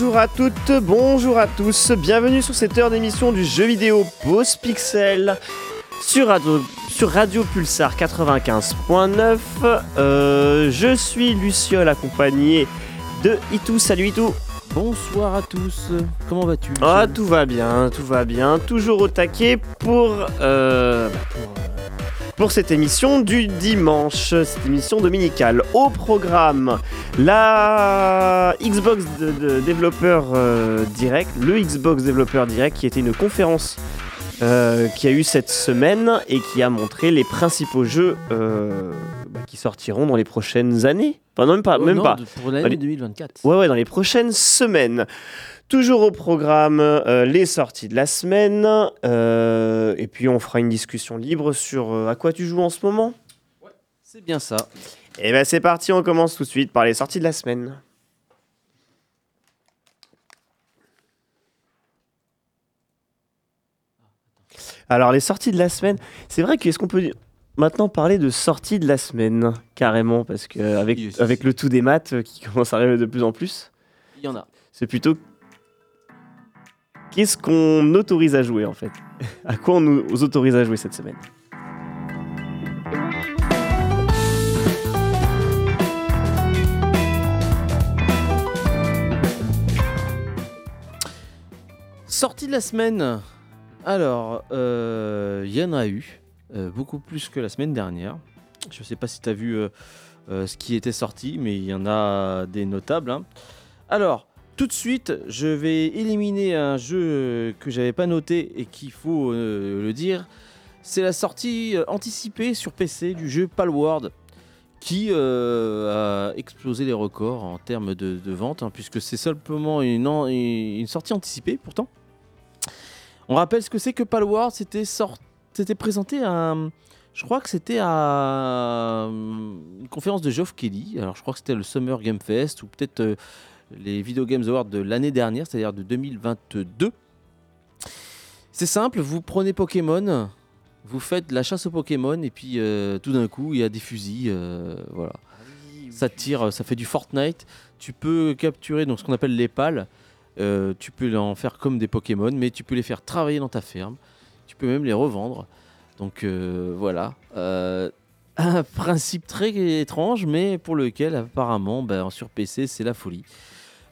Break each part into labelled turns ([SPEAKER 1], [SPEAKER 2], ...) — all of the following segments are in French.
[SPEAKER 1] Bonjour à toutes, bonjour à tous, bienvenue sur cette heure d'émission du jeu vidéo Pause Pixel sur Radio, sur Radio Pulsar 95.9. Euh, je suis Luciole accompagné de Itou. Salut Itou.
[SPEAKER 2] Bonsoir à tous, comment vas-tu
[SPEAKER 1] Ah tout va bien, tout va bien, toujours au taquet pour, euh, bah, pour, cette émission du dimanche, cette émission dominicale. Au programme, la Xbox de, de- développeur euh, direct, le Xbox développeur direct qui était une conférence euh, qui a eu cette semaine et qui a montré les principaux jeux euh, bah, qui sortiront dans les prochaines années. Enfin non, même pas,
[SPEAKER 2] Oh
[SPEAKER 1] même
[SPEAKER 2] non,
[SPEAKER 1] pas.
[SPEAKER 2] Pour l'année
[SPEAKER 1] Allez.
[SPEAKER 2] 2024.
[SPEAKER 1] Ouais, ouais, dans les prochaines semaines. Toujours au programme, euh, les sorties de la semaine. euh, et puis, on fera une discussion libre sur euh, à quoi tu joues en ce moment.
[SPEAKER 2] C'est bien ça.
[SPEAKER 1] Et ben, c'est parti, on commence tout de suite par les sorties de la semaine. Alors, les sorties de la semaine, c'est vrai qu'est-ce qu'on peut maintenant parler de sorties de la semaine, carrément, parce
[SPEAKER 2] Oui, si,
[SPEAKER 1] avec
[SPEAKER 2] si.
[SPEAKER 1] le tout des maths euh, qui commence à arriver de plus en plus.
[SPEAKER 2] Il y en a.
[SPEAKER 1] C'est plutôt qu'est-ce qu'on autorise à jouer en fait? À quoi on nous autorise à jouer cette semaine?
[SPEAKER 2] Sortie de la semaine. Alors, euh, il y en a eu. euh, beaucoup plus que la semaine dernière. Je sais pas si tu as vu euh, ce qui était sorti, mais il y en a des notables. hein. Alors, tout de suite, je vais éliminer un jeu que j'avais pas noté et qu'il faut euh, le dire. C'est la sortie euh, anticipée sur PC du jeu Palworld qui euh, a explosé les records en termes de, vente, hein, puisque c'est simplement une, sortie anticipée pourtant. On rappelle ce que c'est que Palworld, c'était c'était présenté à, je crois que c'était à une conférence de Geoff Kelly. Alors je crois que c'était le Summer Game Fest ou peut-être les Video Games Awards de l'année dernière, c'est-à-dire de 2022. C'est simple, vous prenez Pokémon, vous faites de la chasse aux Pokémon et puis euh, tout d'un coup il y a des fusils, euh, voilà. Ça tire, ça fait du Fortnite. Tu peux capturer donc ce qu'on appelle les pales. Euh, tu peux en faire comme des Pokémon, mais tu peux les faire travailler dans ta ferme. Tu peux même les revendre. Donc voilà. Un principe très étrange, mais pour lequel apparemment ben, sur PC c'est la folie.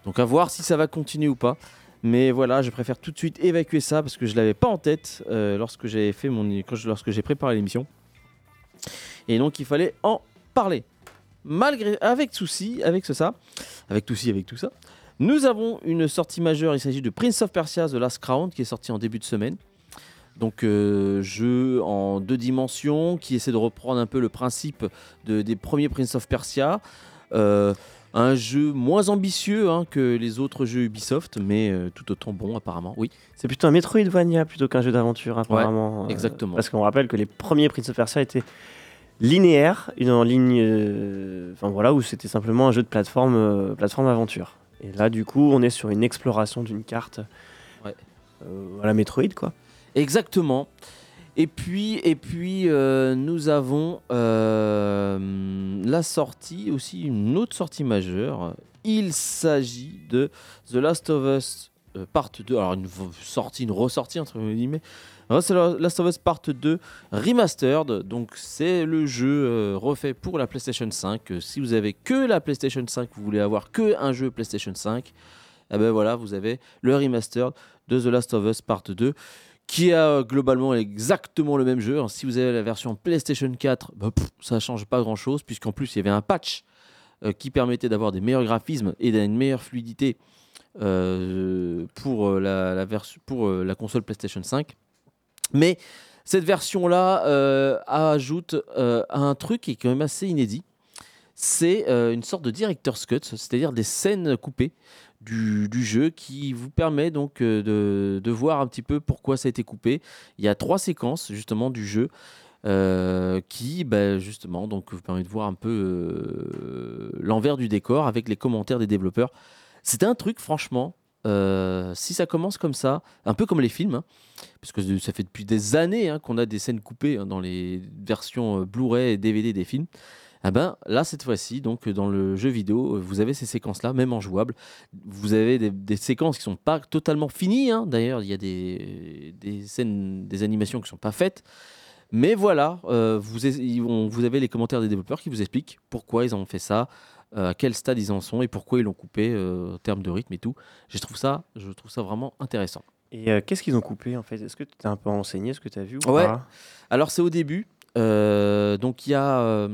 [SPEAKER 2] Donc à voir si ça va continuer ou pas. Mais voilà, je préfère tout de suite évacuer ça parce que je l'avais pas en tête euh, lorsque j'ai fait mon lorsque j'ai préparé l'émission. Et donc il fallait en parler. Malgré avec souci, avec ce ça, avec tout avec tout ça. Nous avons une sortie majeure, il s'agit de Prince of Persia The Last Crown qui est sorti en début de semaine. Donc euh, jeu en deux dimensions qui essaie de reprendre un peu le principe de- des premiers Prince of Persia. Euh, un jeu moins ambitieux hein, que les autres jeux Ubisoft, mais euh, tout autant bon apparemment. Oui,
[SPEAKER 1] C'est plutôt un Metroidvania plutôt qu'un jeu d'aventure apparemment. euh,
[SPEAKER 2] exactement.
[SPEAKER 1] Parce qu'on rappelle que les premiers Prince of Persia étaient linéaires, une en ligne, euh, enfin voilà, où c'était simplement un jeu de plateforme, plateforme aventure. Et là, du coup, on est sur une exploration d'une carte,
[SPEAKER 2] Ouais.
[SPEAKER 1] à la Metroid quoi.
[SPEAKER 2] Exactement. Et puis, et puis euh, nous avons euh, la sortie, aussi une autre sortie majeure. Il s'agit de The Last of Us euh, Part 2. Alors, une sortie, une ressortie, entre guillemets. The Last of Us Part 2 Remastered. Donc, c'est le jeu refait pour la PlayStation 5. Euh, Si vous avez que la PlayStation 5, vous voulez avoir que un jeu PlayStation 5, eh ben voilà, vous avez le Remastered de The Last of Us Part 2 qui a euh, globalement exactement le même jeu. Alors, si vous avez la version PlayStation 4, bah, ça ne change pas grand-chose, puisqu'en plus, il y avait un patch euh, qui permettait d'avoir des meilleurs graphismes et une meilleure fluidité euh, pour, la, console PlayStation 5. Mais cette version-là ajoute un truc qui est quand même assez inédit. C'est une sorte de director's cut, c'est-à-dire des scènes coupées du, jeu qui vous permet donc euh, de, de voir un petit peu pourquoi ça a été coupé. Il y a trois séquences justement du jeu euh, qui bah, justement donc vous permet de voir un peu euh, l'envers du décor avec les commentaires des développeurs. C'est un truc franchement. si ça commence comme ça, un peu comme les films, hein, parce que ça fait depuis des années hein, qu'on a des scènes coupées hein, dans les versions Blu-ray et DVD des films, Ah ben là cette fois-ci, donc dans le jeu vidéo, euh, vous avez ces séquences-là, même en jouable. Vous avez des, des séquences qui sont pas totalement finies. hein. D'ailleurs, il y a des, des scènes, des animations qui sont pas faites. Mais voilà, euh, vous, vous avez les commentaires des développeurs qui vous expliquent pourquoi ils ont fait ça, euh, à quel stade ils en sont et pourquoi ils l'ont coupé euh, en termes de rythme et tout. Je trouve ça, je trouve ça vraiment intéressant.
[SPEAKER 1] Et euh, qu'est-ce qu'ils ont coupé en fait? Est-ce que tu t'es un peu renseigné Est-ce que tu as vu ou
[SPEAKER 2] Ouais.
[SPEAKER 1] pas?
[SPEAKER 2] Alors c'est au début. Euh, donc il y a...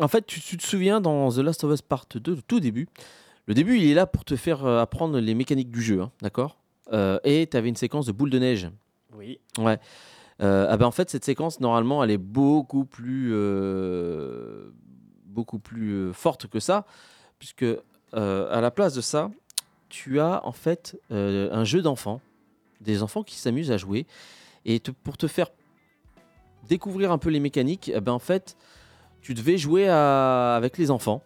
[SPEAKER 2] en fait, tu, tu te souviens dans The Last of Us Part 2, le tout début, le début il est là pour te faire euh, apprendre les mécaniques du jeu, hein, d'accord? Euh, Et tu avais une séquence de boule de neige.
[SPEAKER 1] Oui.
[SPEAKER 2] Ouais. Euh, ah ben en fait, cette séquence, normalement, elle est beaucoup plus, euh, beaucoup plus forte que ça, puisque à la place de ça, tu as en fait un jeu d'enfants, des enfants qui s'amusent à jouer, et te- pour te faire découvrir un peu les mécaniques, eh ben en fait, tu devais jouer à- avec les enfants.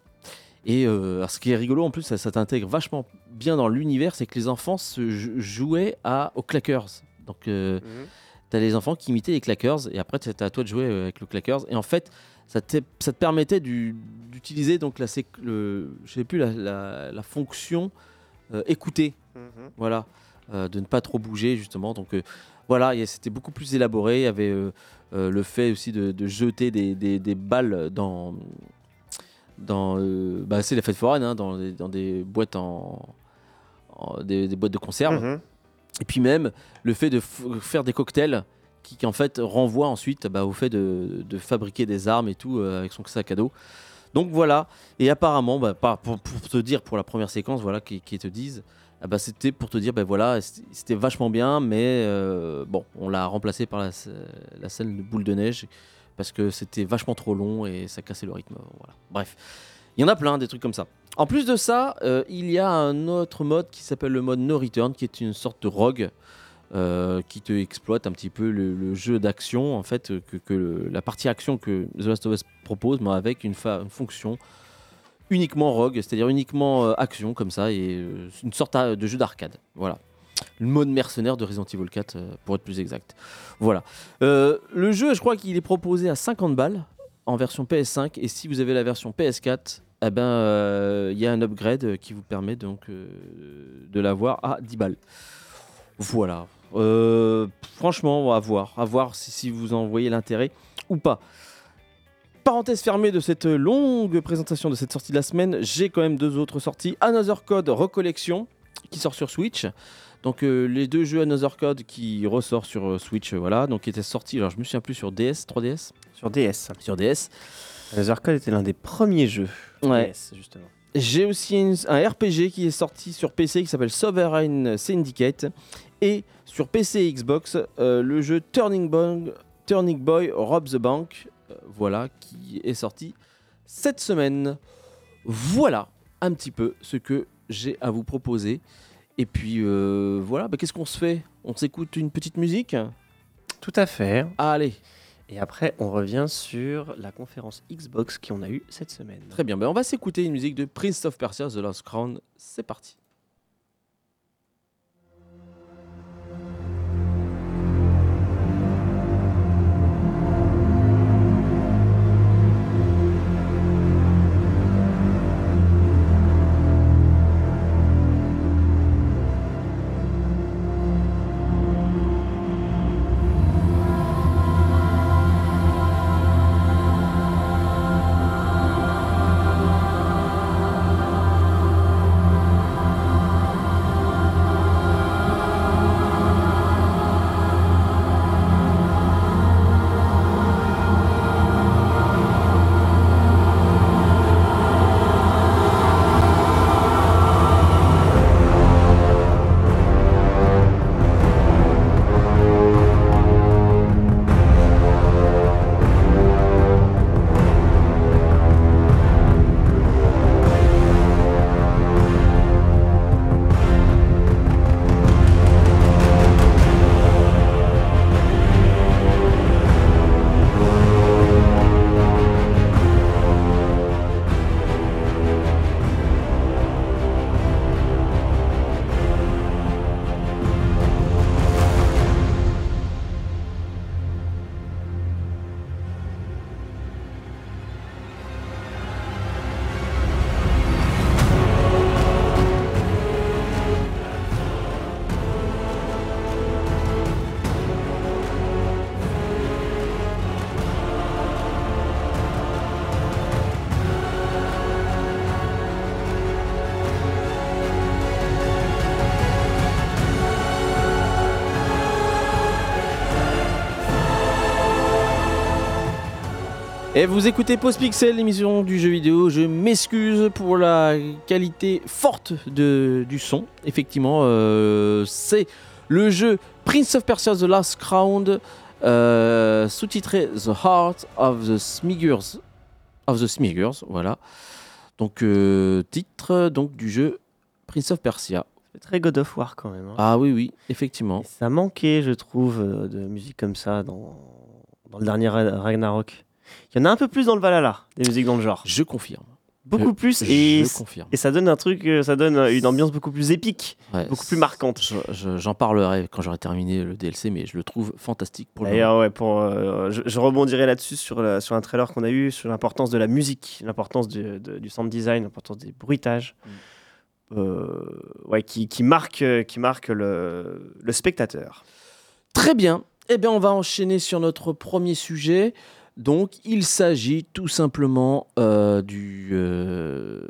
[SPEAKER 2] Et euh, ce qui est rigolo en plus, ça, ça t'intègre vachement bien dans l'univers, c'est que les enfants se jou- jouaient à, aux clackers. Donc euh, T'as les enfants qui imitaient les clackers et après c'était à toi de jouer euh, avec le clackers et en fait ça te, ça te permettait du- d'utiliser donc la le, je sais plus la, la- la fonction euh, écouter
[SPEAKER 1] Mhm.
[SPEAKER 2] voilà de ne pas trop bouger justement donc voilà c'était beaucoup plus élaboré il y avait euh, euh, le fait aussi de, de jeter des, des- des balles dans dans euh, bah, c'est la fête foraine hein, dans, des, dans des boîtes en, en- des, boîtes de conserve
[SPEAKER 1] Mhm.
[SPEAKER 2] et puis même le fait de faire des cocktails qui, qui, en fait renvoie ensuite bah, au fait de, de fabriquer des armes et tout euh, avec son sac à dos. Donc voilà. Et apparemment, bah, pour, pour te dire pour la première séquence, voilà, qui, qui te disent, ah bah, c'était pour te dire, bah, voilà, c'était vachement bien, mais euh, bon, on l'a remplacé par la, sc- la scène de boule de neige parce que c'était vachement trop long et ça cassait le rythme. Voilà. Bref, il y en a plein des trucs comme ça. En plus de ça, euh, il y a un autre mode qui s'appelle le mode No Return, qui est une sorte de rogue euh, qui te exploite un petit peu le, jeu d'action, en fait, que, que la partie action que The Last of Us propose, mais avec une fonction uniquement rogue, c'est-à-dire uniquement euh, action comme ça, et euh, une sorte de jeu d'arcade. Voilà. Le mode mercenaire de Resident Evil 4, euh, pour être plus exact. Voilà. Le jeu, je crois qu'il est proposé à 50 balles en version PS5, et si vous avez la version PS4, eh ben, il y a un upgrade qui vous permet donc de l'avoir à 10 balles. Voilà. Franchement, à voir, à voir si vous en voyez l'intérêt ou pas. Parenthèse fermée de cette longue présentation de cette sortie de la semaine, j'ai quand même deux autres sorties. Another Code Recollection qui sort sur Switch. Donc euh, les deux jeux Another Code qui ressort sur euh, Switch, euh, voilà, donc qui étaient sortis. Alors je me souviens plus sur DS, 3DS,
[SPEAKER 1] Sur DS.
[SPEAKER 2] sur DS.
[SPEAKER 1] Another Code était l'un des premiers jeux.
[SPEAKER 2] Ouais.
[SPEAKER 1] DS, justement.
[SPEAKER 2] J'ai aussi une- un RPG qui est sorti sur PC qui s'appelle Sovereign Syndicate et sur PC et Xbox euh, le jeu Turning Boy, Turning Boy Rob the Bank, voilà, qui est sorti cette semaine. Voilà un petit peu ce que j'ai à vous proposer. Et puis euh, voilà, bah, qu'est-ce qu'on se fait? On s'écoute une petite musique?
[SPEAKER 1] Tout à fait.
[SPEAKER 2] Allez,
[SPEAKER 1] Et après, on revient sur la conférence Xbox qu'on a eue cette semaine.
[SPEAKER 2] très bien, bah, on va s'écouter une musique de Prince of Persia The Lost Crown. C'est parti. Et vous écoutez Post Pixel, l'émission du jeu vidéo. Je m'excuse pour la qualité forte de, du son. Effectivement, euh, c'est le jeu Prince of Persia The Last Crown, euh, sous-titré The Heart of the Smigurs. Of the Smigurs, voilà. Donc, euh, titre donc, du jeu Prince of Persia.
[SPEAKER 1] C'est très God of War quand même. hein.
[SPEAKER 2] Ah oui, oui, effectivement.
[SPEAKER 1] Et ça manquait, je trouve, de musique comme ça dans, dans le dernier Ra- Ragnarok. Il y en a un peu plus dans le Valhalla, des musiques dans le genre.
[SPEAKER 2] Je confirme.
[SPEAKER 1] Beaucoup
[SPEAKER 2] Je-
[SPEAKER 1] plus, et,
[SPEAKER 2] je confirme.
[SPEAKER 1] et ça donne un truc, euh, ça donne une ambiance beaucoup plus épique,
[SPEAKER 2] Ouais,
[SPEAKER 1] beaucoup plus marquante.
[SPEAKER 2] je- je- J'en parlerai quand j'aurai terminé le DLC, mais je le trouve fantastique pour le moment.
[SPEAKER 1] D'ailleurs, ouais, pour, euh, je, rebondirai là-dessus sur, la- sur un trailer qu'on a eu, sur l'importance de la musique, l'importance du, sound design, l'importance des bruitages, euh, ouais, qui, qui marque, euh, qui marque le, le spectateur.
[SPEAKER 2] Très bien. Eh bien, on va enchaîner sur notre premier sujet. Donc, il s'agit tout simplement euh, du, euh,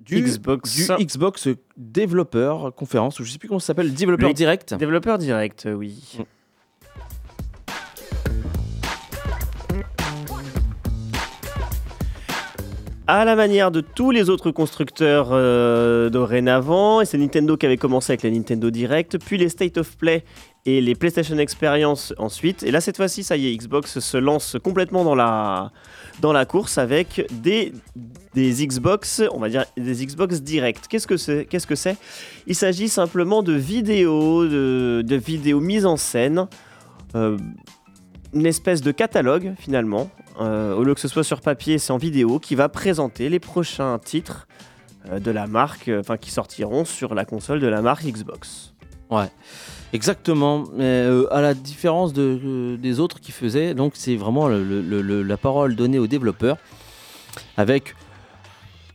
[SPEAKER 2] du
[SPEAKER 1] Xbox.
[SPEAKER 2] du Xbox Developer Conférence, ou je sais plus comment ça s'appelle, Developer
[SPEAKER 1] Le-
[SPEAKER 2] Direct.
[SPEAKER 1] Développeur direct, oui.
[SPEAKER 2] Mm.
[SPEAKER 1] À la manière de tous les autres constructeurs euh, dorénavant, et c'est Nintendo qui avait commencé avec la Nintendo Direct, puis les State of Play et les PlayStation Experience ensuite. Et là, cette fois-ci, ça y est, Xbox se lance complètement dans la, course avec des, Xbox, on va dire des Xbox Direct. Qu'est-ce que c'est? Il s'agit simplement de vidéos, de, de vidéos mises en scène, euh, une espèce de catalogue finalement. Euh, au lieu que ce soit sur papier, c'est en vidéo qui va présenter les prochains titres euh, de la marque, euh, enfin qui sortiront sur la console de la marque Xbox.
[SPEAKER 2] Exactement. Mais à la différence de, des autres qui faisaient, donc c'est vraiment la parole donnée aux développeurs avec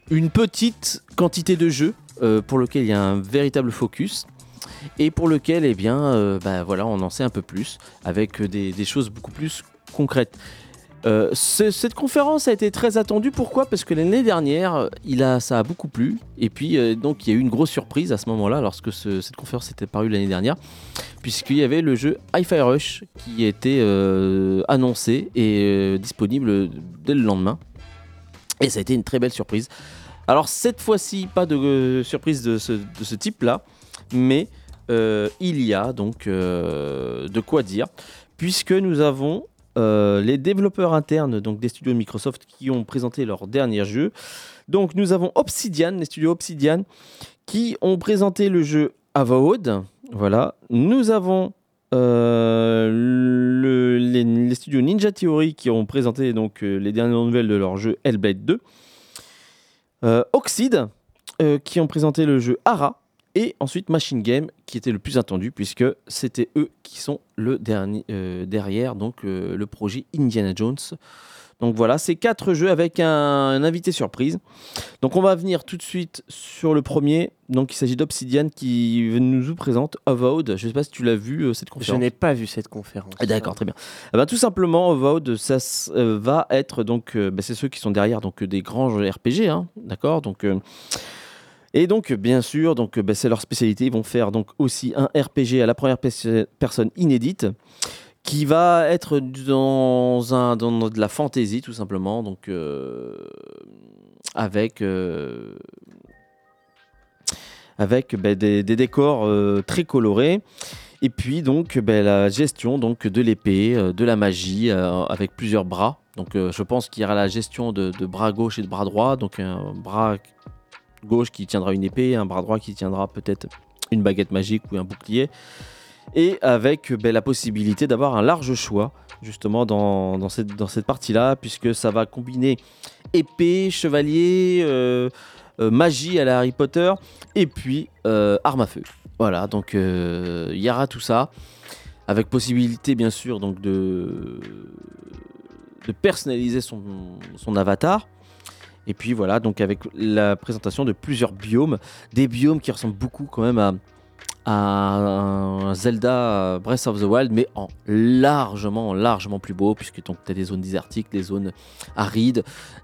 [SPEAKER 2] une petite quantité de jeux pour lequel il y a un véritable focus et pour lequel eh bien euh, bah, voilà on en sait un peu plus avec des, choses beaucoup plus concrètes. Euh, ce- cette conférence a été très attendue. Pourquoi? Parce que l'année dernière, il a, ça a beaucoup plu. Et puis, euh, donc, il y a eu une grosse surprise à ce moment-là, lorsque ce- cette conférence était parue l'année dernière, puisqu'il y avait le jeu Hi-Fi Rush qui était annoncé et disponible dès le lendemain. Et ça a été une très belle surprise. Alors, cette fois-ci, pas de surprise de ce type-là, mais euh, il y a donc euh, de quoi dire, puisque nous avons euh, les développeurs internes donc des studios Microsoft qui ont présenté leur dernier jeu. Donc nous avons Obsidian, les studios Obsidian, qui ont présenté le jeu Avowed. Voilà. Nous avons le- les, studios Ninja Theory qui ont présenté les dernières nouvelles de leur jeu Hellblade 2. Euh, Oxide qui ont présenté le jeu Ara. Et ensuite Machine Game qui était le plus attendu puisque c'était eux qui sont le dernier euh, derrière donc euh, le projet Indiana Jones. Donc voilà, c'est quatre jeux avec un, un invité surprise. Donc on va venir tout de suite sur le premier. Donc il s'agit d'Obsidian qui nous présente Avowed. Je sais pas si tu l'as vu euh, cette
[SPEAKER 1] Je
[SPEAKER 2] conférence.
[SPEAKER 1] n'ai pas vu cette conférence.
[SPEAKER 2] Ah, D'accord, très bien. Eh ben, tout simplement, Avowed, ça va être donc, ben, c'est ceux qui sont derrière donc des grands RPG, hein, d'accord? Donc et donc bien sûr, donc ben, c'est leur spécialité. Ils vont faire donc aussi un RPG à la première pers- personne inédite, qui va être dans un dans de la fantasy tout simplement, donc euh, avec euh, avec ben, des, décors euh, très colorés. Et puis donc ben, la gestion donc de l'épée, de la magie avec plusieurs bras. Donc je pense qu'il y aura la gestion de bras gauche et de bras droit. Donc un bras gauche qui tiendra une épée, un bras droit qui tiendra peut-être une baguette magique ou un bouclier. Et avec ben, la possibilité d'avoir un large choix justement dans, cette, partie-là, puisque ça va combiner épée, chevalier, euh, euh, magie à la Harry Potter, et puis euh, arme à feu. Voilà, donc il y aura tout ça, avec possibilité bien sûr donc de, personnaliser son, son avatar. Et puis voilà, donc avec la présentation de plusieurs biomes, des biomes qui ressemblent beaucoup quand même à, à Zelda Breath of the Wild, mais en largement, largement plus beau, puisque tu as des zones désertiques, des zones arides,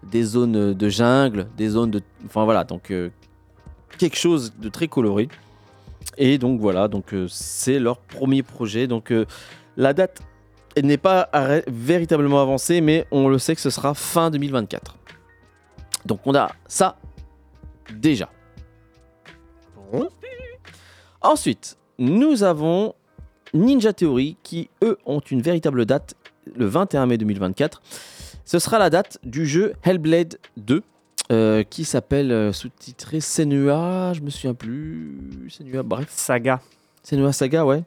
[SPEAKER 2] des zones de jungle, des zones de... Enfin voilà, donc euh, quelque chose de très coloré. Et donc voilà, donc euh, c'est leur premier projet. Donc euh, la date n'est pas véritablement avancé, mais on le sait que ce sera fin 2024. Donc on a ça déjà.
[SPEAKER 1] Bon.
[SPEAKER 2] Ensuite, nous avons Ninja Theory qui, eux, ont une véritable date, le 21 mai 2024. Ce sera la date du jeu Hellblade 2, euh, qui s'appelle euh, sous-titré Senua, je me souviens plus. Senua, bref.
[SPEAKER 1] Saga.
[SPEAKER 2] Senua Saga, ouais.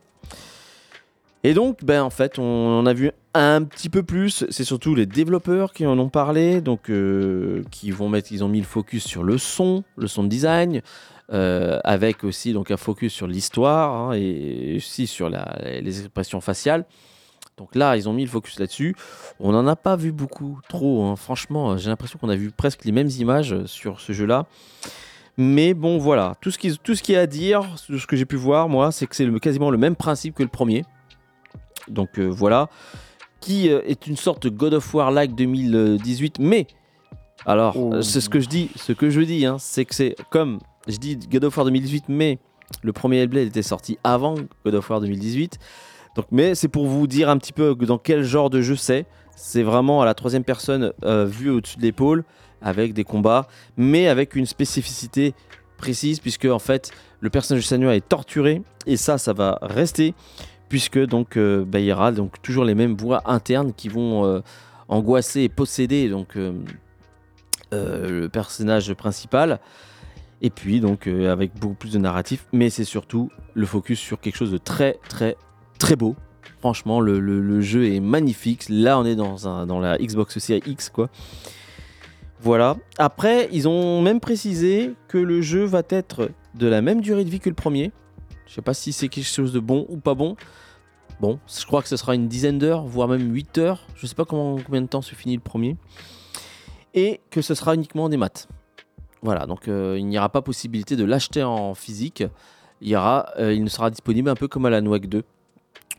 [SPEAKER 2] Et donc, ben, en fait, on en a vu un petit peu plus. C'est surtout les développeurs qui en ont parlé, donc euh, qui vont mettre, ils ont mis le focus sur le son, le son de design, euh, avec aussi donc un focus sur l'histoire hein, et aussi sur les expressions faciales. Donc là, ils ont mis le focus là-dessus. On n'en a pas vu beaucoup, trop. hein. Franchement, j'ai l'impression qu'on a vu presque les mêmes images sur ce jeu-là. Mais bon, voilà. Tout ce qui, tout ce est à dire, ce que j'ai pu voir, moi, c'est que c'est quasiment le même principe que le premier. Donc euh, voilà. Qui euh, est une sorte de God of War like 2018. Mais, alors,
[SPEAKER 1] Oh.
[SPEAKER 2] euh, c'est ce que je dis. Ce que je dis, hein, c'est que c'est comme je dis God of War 2018, mais le premier Hellblade était sorti avant God of War 2018. Donc, mais c'est pour vous dire un petit peu dans quel genre de jeu c'est. C'est vraiment à la troisième personne euh, vue au-dessus de l'épaule, avec des combats, mais avec une spécificité précise, puisque en fait le personnage de Senua est torturé, et ça, ça va rester, puisque donc il y aura donc toujours les mêmes voix internes qui vont euh, angoisser et posséder donc euh, euh, le personnage principal. Et puis donc avec beaucoup plus de narratif, mais c'est surtout le focus sur quelque chose de très très très beau. Franchement, le, le- le jeu est magnifique. Là, on est dans, un, dans la Xbox Series X, quoi. Voilà. Après, ils ont même précisé que le jeu va être de la même durée de vie que le premier. Je sais pas si c'est quelque chose de bon ou pas bon. Bon, je crois que ce sera une dizaine d'heures, voire même 8 heures. Je sais pas comment, combien de temps se finit le premier. Et que ce sera uniquement des maths. Voilà, donc euh, il n'y aura pas possibilité de l'acheter en physique. Il, y aura, euh, il ne sera disponible un peu comme à la NOAC 2,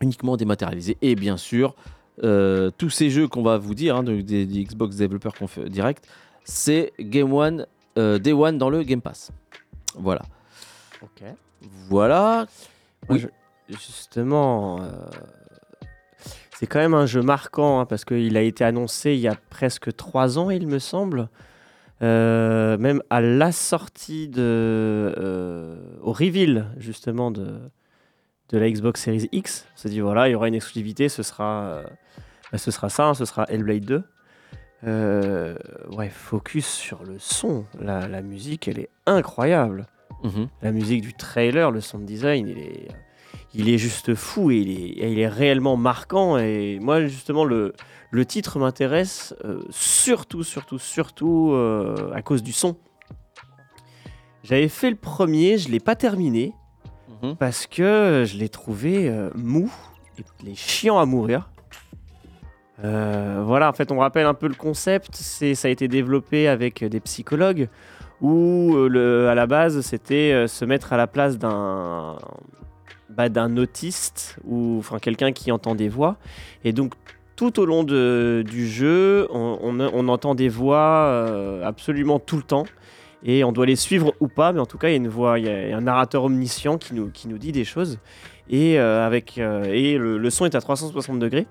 [SPEAKER 2] uniquement dématérialisé. Et bien sûr, euh, tous ces jeux qu'on va vous dire, hein, de- des, Xbox fait direct, c'est Game One, Day One dans le Game Pass. Voilà.
[SPEAKER 1] Ok.
[SPEAKER 2] Voilà.
[SPEAKER 1] Moi,
[SPEAKER 2] Oui.
[SPEAKER 1] je- justement, euh, c'est quand même un jeu marquant hein, parce qu'il a été annoncé il y a presque trois ans, il me semble. Euh, même à la sortie de. euh, au reveal, justement, de, de la Xbox Series X. On s'est dit, voilà, il y aura une exclusivité, ce sera, bah, ce sera ça, hein, ce sera Hellblade 2. Euh, ouais, focus sur le son. La, la musique, elle est incroyable
[SPEAKER 2] Mhm.
[SPEAKER 1] la musique du trailer, le sound design, il est, il est juste fou et il est, il est réellement marquant. Et moi, justement, le, le titre m'intéresse euh, surtout, surtout, surtout euh, à cause du son. J'avais fait le premier, je l'ai pas terminé
[SPEAKER 2] Mhm.
[SPEAKER 1] parce que je l'ai trouvé euh, mou et il est chiant à mourir. Euh, voilà, en fait, on rappelle un peu le concept. C'est, ça a été développé avec des psychologues où euh, à la base, c'était euh, se mettre à la place d'un bah, d'un autiste ou enfin quelqu'un qui entend des voix. Et donc tout au long du jeu, on, on- entend des voix euh, absolument tout le temps. Et on doit les suivre ou pas, mais en tout cas, il y a une voix, il a un narrateur omniscient qui nous, qui nous dit des choses. Et, avec, et le, le son est à 360 degrés.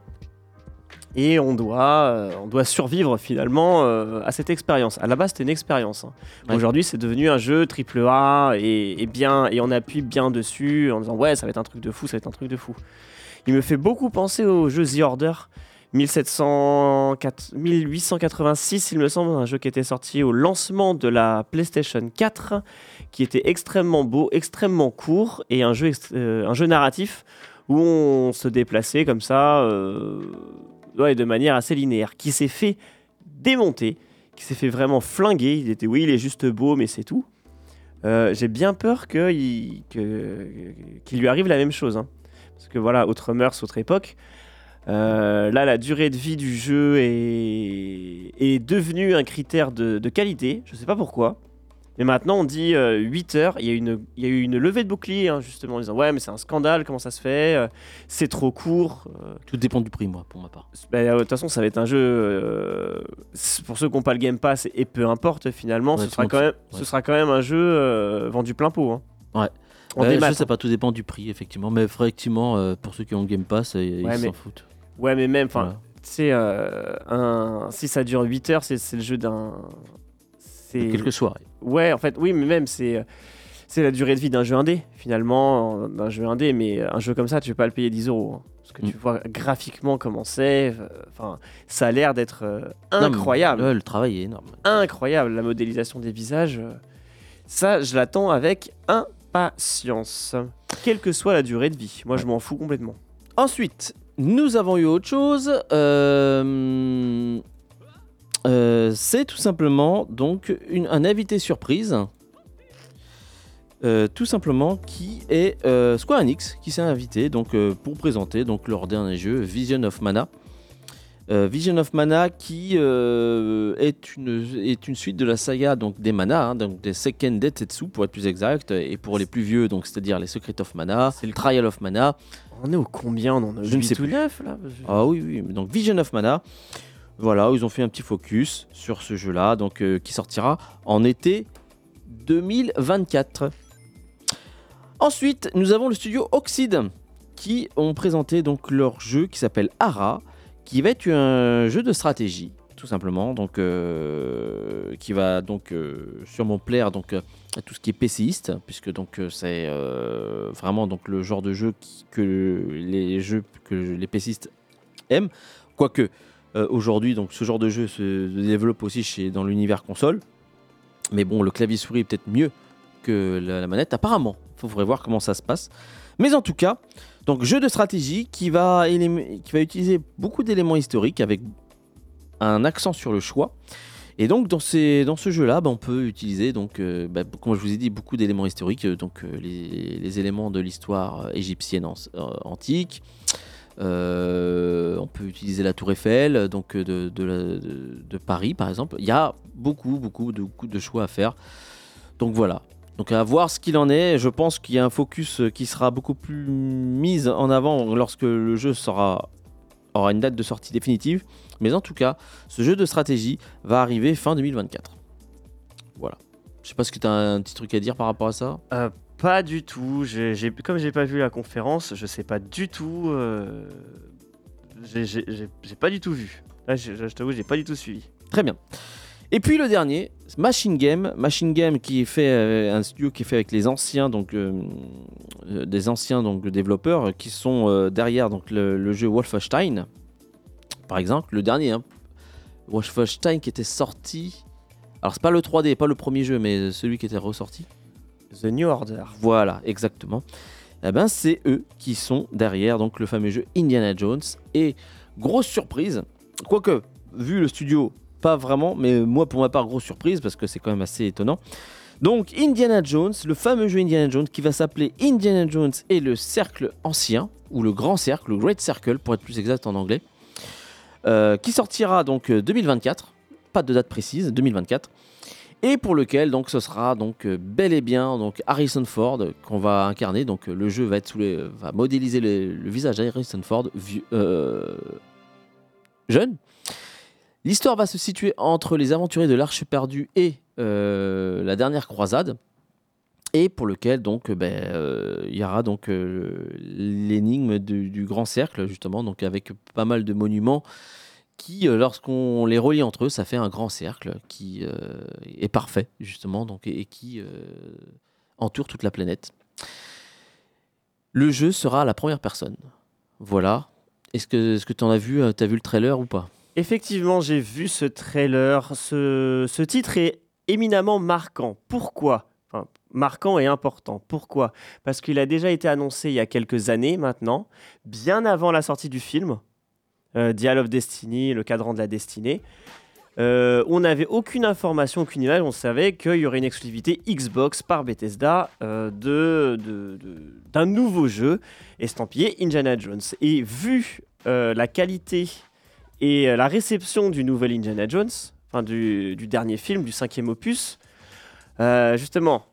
[SPEAKER 1] Et on doit, euh, on doit survivre finalement euh, à cette expérience. À la base, c'était une expérience. hein.
[SPEAKER 2] Ouais.
[SPEAKER 1] Aujourd'hui, c'est devenu un jeu triple A et, et bien, et on appuie bien dessus en disant ouais, ça va être un truc de fou, ça va être un truc de fou. Il me fait beaucoup penser au jeu The Order 1704 1886, il me semble, un jeu qui était sorti au lancement de la PlayStation 4, qui était extrêmement beau, extrêmement court et un jeu, euh, un jeu narratif où on se déplaçait comme ça, euh, ouais, de manière assez linéaire, qui s'est fait démonter, qui s'est fait vraiment flinguer. Il était, oui, il est juste beau, mais c'est tout. Euh, J'ai bien peur qu'il lui arrive la même chose. hein. Parce que voilà, autre mœurs, autre époque. Euh, là, la durée de vie du jeu est, est devenue un critère de, qualité. Je sais pas pourquoi. Mais maintenant, on dit euh, 8 heures. Il y, a une, il y a eu une levée de bouclier, hein, justement, en disant Ouais, mais c'est un scandale, comment ça se fait Euh, C'est trop court. Euh,
[SPEAKER 2] Tout dépend du prix, moi, pour ma part.
[SPEAKER 1] bah, euh, De toute façon, ça va être un jeu. pour ceux qui n'ont pas le Game Pass, et peu importe, finalement,
[SPEAKER 2] Ouais,
[SPEAKER 1] ce, sera quand même,
[SPEAKER 2] sait.
[SPEAKER 1] ce
[SPEAKER 2] Ouais.
[SPEAKER 1] sera quand même un jeu vendu plein pot. hein.
[SPEAKER 2] Ouais.
[SPEAKER 1] En
[SPEAKER 2] Ouais,
[SPEAKER 1] démat,
[SPEAKER 2] je sais
[SPEAKER 1] hein.
[SPEAKER 2] pas, tout dépend du prix, effectivement. Mais effectivement, pour ceux qui ont le Game Pass, ils
[SPEAKER 1] Ouais, mais-
[SPEAKER 2] s'en foutent.
[SPEAKER 1] Ouais, mais même, enfin, un... si ça dure 8 heures, c'est le jeu d'un. C'est.
[SPEAKER 2] Quelques soirées.
[SPEAKER 1] Ouais, en fait, oui, mais même, c'est. C'est la durée de vie d'un jeu indé, finalement, d'un jeu indé, mais un jeu comme ça, tu peux pas le payer 10 euros. hein. Parce que tu
[SPEAKER 2] Mm.
[SPEAKER 1] vois graphiquement comment c'est, euh, ça a l'air d'être euh,
[SPEAKER 2] Non,
[SPEAKER 1] incroyable.
[SPEAKER 2] Le, le travail est énorme.
[SPEAKER 1] incroyable, la modélisation des visages. euh, Ça, je l'attends avec impatience. Quelle que soit la durée de vie. Moi, je m'en fous complètement.
[SPEAKER 2] Ensuite, nous avons eu autre chose. euh, euh, c'est tout simplement donc une- un invité surprise. euh, tout simplement qui est euh, Square Enix qui s'est invité donc pour présenter donc leur dernier jeu Vision of Mana. Vision of Mana qui est, une, est une suite de la saga donc des Mana, hein, donc des Seiken pour être plus exact, et pour les plus vieux donc c'est-à-dire les Secret of Mana,
[SPEAKER 1] C'est le-
[SPEAKER 2] Trial of Mana,
[SPEAKER 1] On est au combien On en a
[SPEAKER 2] Je ne sais
[SPEAKER 1] 8 ou 9 là?
[SPEAKER 2] Ah oui, oui, donc Vision of Mana. Voilà, ils ont fait un petit focus sur ce jeu-là, donc euh, qui sortira en été 2024. Ensuite, nous avons le studio Oxide qui ont présenté donc leur jeu qui s'appelle Ara, qui va être un jeu de stratégie, tout simplement, donc euh, qui va donc euh, sûrement plaire donc à tout ce qui est PCiste, puisque donc c'est vraiment le genre de jeu que les jeux que les PCistes aiment, quoique euh, aujourd'hui donc ce genre de jeu se développe aussi chez dans l'univers console, mais bon le clavier souris est peut-être mieux que la, manette apparemment. Il faudrait voir comment ça se passe. Mais en tout cas, donc jeu de stratégie qui va, qui va utiliser beaucoup d'éléments historiques avec un accent sur le choix. Et donc dans, ces, dans ce jeu-là, bah, on peut utiliser, donc, euh, bah, comme je vous ai dit, beaucoup d'éléments historiques, euh, donc les, les éléments de l'histoire égyptienne an- antique. Euh, on peut utiliser la tour Eiffel, donc euh, de, Paris par exemple. Il y a beaucoup, beaucoup de, choix à faire. Donc voilà. Donc à voir ce qu'il en est. Je pense qu'il y a un focus euh, qui sera beaucoup plus mis en avant lorsque le jeu aura une date de sortie définitive. Mais en tout cas, ce jeu de stratégie va arriver fin 2024. Voilà. Je sais pas si tu as un petit truc à dire par rapport à ça?
[SPEAKER 1] Pas du tout. Comme j'ai pas vu la conférence, je sais pas du tout. euh, j'ai, pas du tout vu. Là, je, t'avoue, j'ai pas du tout suivi.
[SPEAKER 2] Très bien. Et puis le dernier, Machine Game. Machine Game qui est fait euh, un studio qui est fait avec les anciens donc euh, des anciens donc développeurs qui sont derrière donc le, le jeu Wolfenstein. Par exemple, le dernier hein. Wolfenstein qui était sorti. Alors c'est pas le 3D, pas le premier jeu, mais celui qui était ressorti.
[SPEAKER 1] The New Order.
[SPEAKER 2] Voilà, exactement. Eh ben, c'est eux qui sont derrière donc le fameux jeu Indiana Jones. Et grosse surprise, quoique vu le studio, pas vraiment, mais moi pour ma part grosse surprise parce que c'est quand même assez étonnant. Donc Indiana Jones, le fameux jeu Indiana Jones qui va s'appeler Indiana Jones et le cercle ancien ou le grand cercle, le Great Circle pour être plus exact en anglais, euh, qui sortira donc euh, 2024, pas de date précise, 2024 et pour lequel donc ce sera donc euh, bel et bien donc Harrison Ford qu'on va incarner donc euh, le jeu va être sous va modéliser le, visage d'Harrison Ford vieux- euh, jeune. L'histoire va se situer entre les aventuriers de l'Arche perdue et la dernière croisade et pour lequel donc ben, il y aura donc l'énigme du, du grand cercle justement donc avec pas mal de monuments qui, euh, lorsqu'on les relie entre eux, ça fait un grand cercle qui euh, est parfait, justement, donc, et, qui euh, entoure toute la planète. Le jeu sera à la première personne. Voilà. Est-ce que tu en as vu as vu le trailer ou pas?
[SPEAKER 1] Effectivement, j'ai vu ce trailer. Ce, ce titre est éminemment marquant. Pourquoi? Enfin, marquant et important. Pourquoi? Parce qu'il a déjà été annoncé il y a quelques années maintenant, bien avant la sortie du film, Dial of Destiny, le cadran de la destinée. Euh, on n'avait aucune information, aucune image. On savait qu'il y aurait une exclusivité Xbox par Bethesda euh, de, de- de- d'un nouveau jeu estampillé Indiana Jones. Et vu euh, la qualité et euh, la réception du nouvel Indiana Jones, enfin du, du dernier film, du cinquième opus, euh, justement,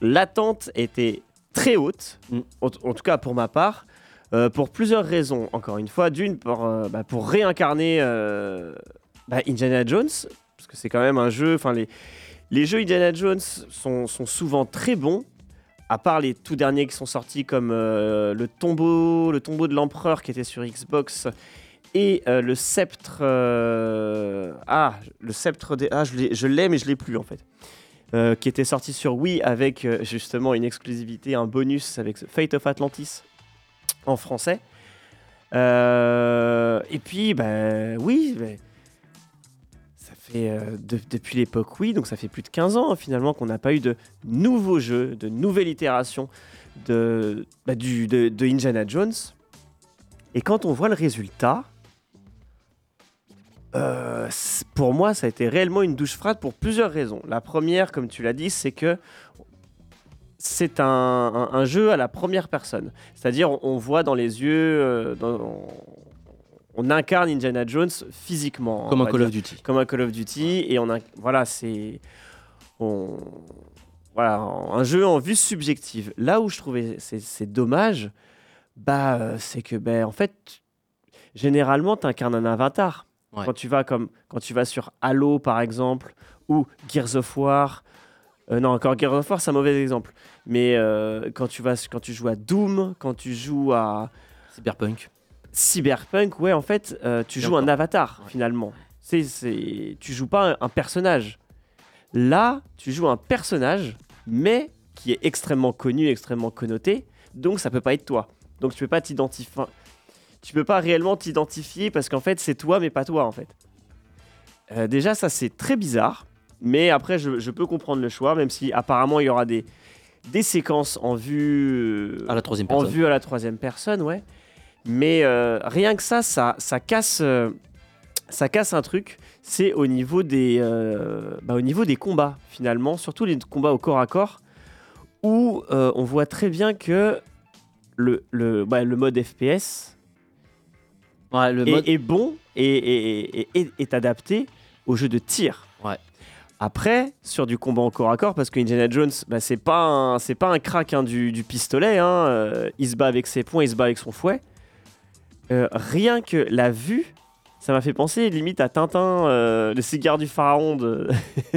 [SPEAKER 1] l'attente était très haute,
[SPEAKER 2] Mm.
[SPEAKER 1] en, en tout cas pour ma part, euh, pour plusieurs raisons. Encore une fois, d'une, pour, euh, bah, pour réincarner euh, bah, Indiana Jones, parce que c'est quand même un jeu, enfin les, jeux Indiana Jones sont, souvent très bons. à part les tout derniers qui sont sortis comme le tombeau, le tombeau de l'empereur qui était sur Xbox et le sceptre, ah, le sceptre des, ah, je l'ai- mais je l'ai plus en fait, qui était sorti sur Wii avec justement une exclusivité, un bonus avec Fate of Atlantis en français. Euh, et puis, bah, oui, ça fait euh, de- depuis l'époque Wii, donc ça fait plus de 15 ans finalement qu'on n'a pas eu de nouveaux jeux, de nouvelles itérations de, bah, Indiana Jones. Et quand on voit le résultat, euh, pour moi, ça a été réellement une douche froide pour plusieurs raisons. La première, comme tu l'as dit, c'est que c'est un, un- un jeu à la première personne. C'est-à-dire, on, on voit dans les yeux, euh, dans- on, on incarne Indiana Jones physiquement.
[SPEAKER 2] Comme un Call
[SPEAKER 1] dire
[SPEAKER 2] of Duty.
[SPEAKER 1] comme un Call of Duty et on a voilà c'est on voilà un jeu en vue subjective là où je trouvais c'est dommage bah euh, c'est que ben en fait généralement tu incarnes un avatar
[SPEAKER 2] Ouais.
[SPEAKER 1] quand tu vas comme quand tu vas sur Halo par exemple ou Gears of War euh, non encore Gears of War c'est un mauvais exemple mais euh, quand tu vas quand tu joues à Doom quand tu joues à
[SPEAKER 2] Cyberpunk.
[SPEAKER 1] Cyberpunk, ouais, en fait, euh, tu joues un avatar
[SPEAKER 2] Ouais.
[SPEAKER 1] finalement. C'est, c'est, tu joues pas un, un personnage. Là, tu joues un personnage, mais qui est extrêmement connu, extrêmement connoté. Donc, ça peut pas être toi. Donc, tu peux pas t'identifier. Tu peux pas réellement t'identifier parce qu'en fait, c'est toi, mais pas toi, en fait. Déjà, ça, c'est très bizarre. Mais après, je, je peux comprendre le choix, même si apparemment, il y aura des, des séquences en vue.
[SPEAKER 2] À la troisième
[SPEAKER 1] en
[SPEAKER 2] personne.
[SPEAKER 1] vue à la troisième personne, ouais. Mais euh, rien que ça, ça, ça casse, euh, ça casse un truc. C'est au niveau des, euh, bah, au niveau des combats finalement, surtout les combats au corps à corps, où on voit très bien que le, le, bah, le mode FPS
[SPEAKER 2] Ouais, le
[SPEAKER 1] est,
[SPEAKER 2] mode.
[SPEAKER 1] est bon et, est adapté au jeu de tir.
[SPEAKER 2] Ouais.
[SPEAKER 1] Après, sur du combat au corps à corps, parce que Indiana Jones, bah, c'est pas un, c'est pas un crack hein, du, du pistolet. hein, euh, il se bat avec ses poings, il se bat avec son fouet. Euh, rien que la vue, ça m'a fait penser limite à Tintin, euh, le cigare du pharaon de,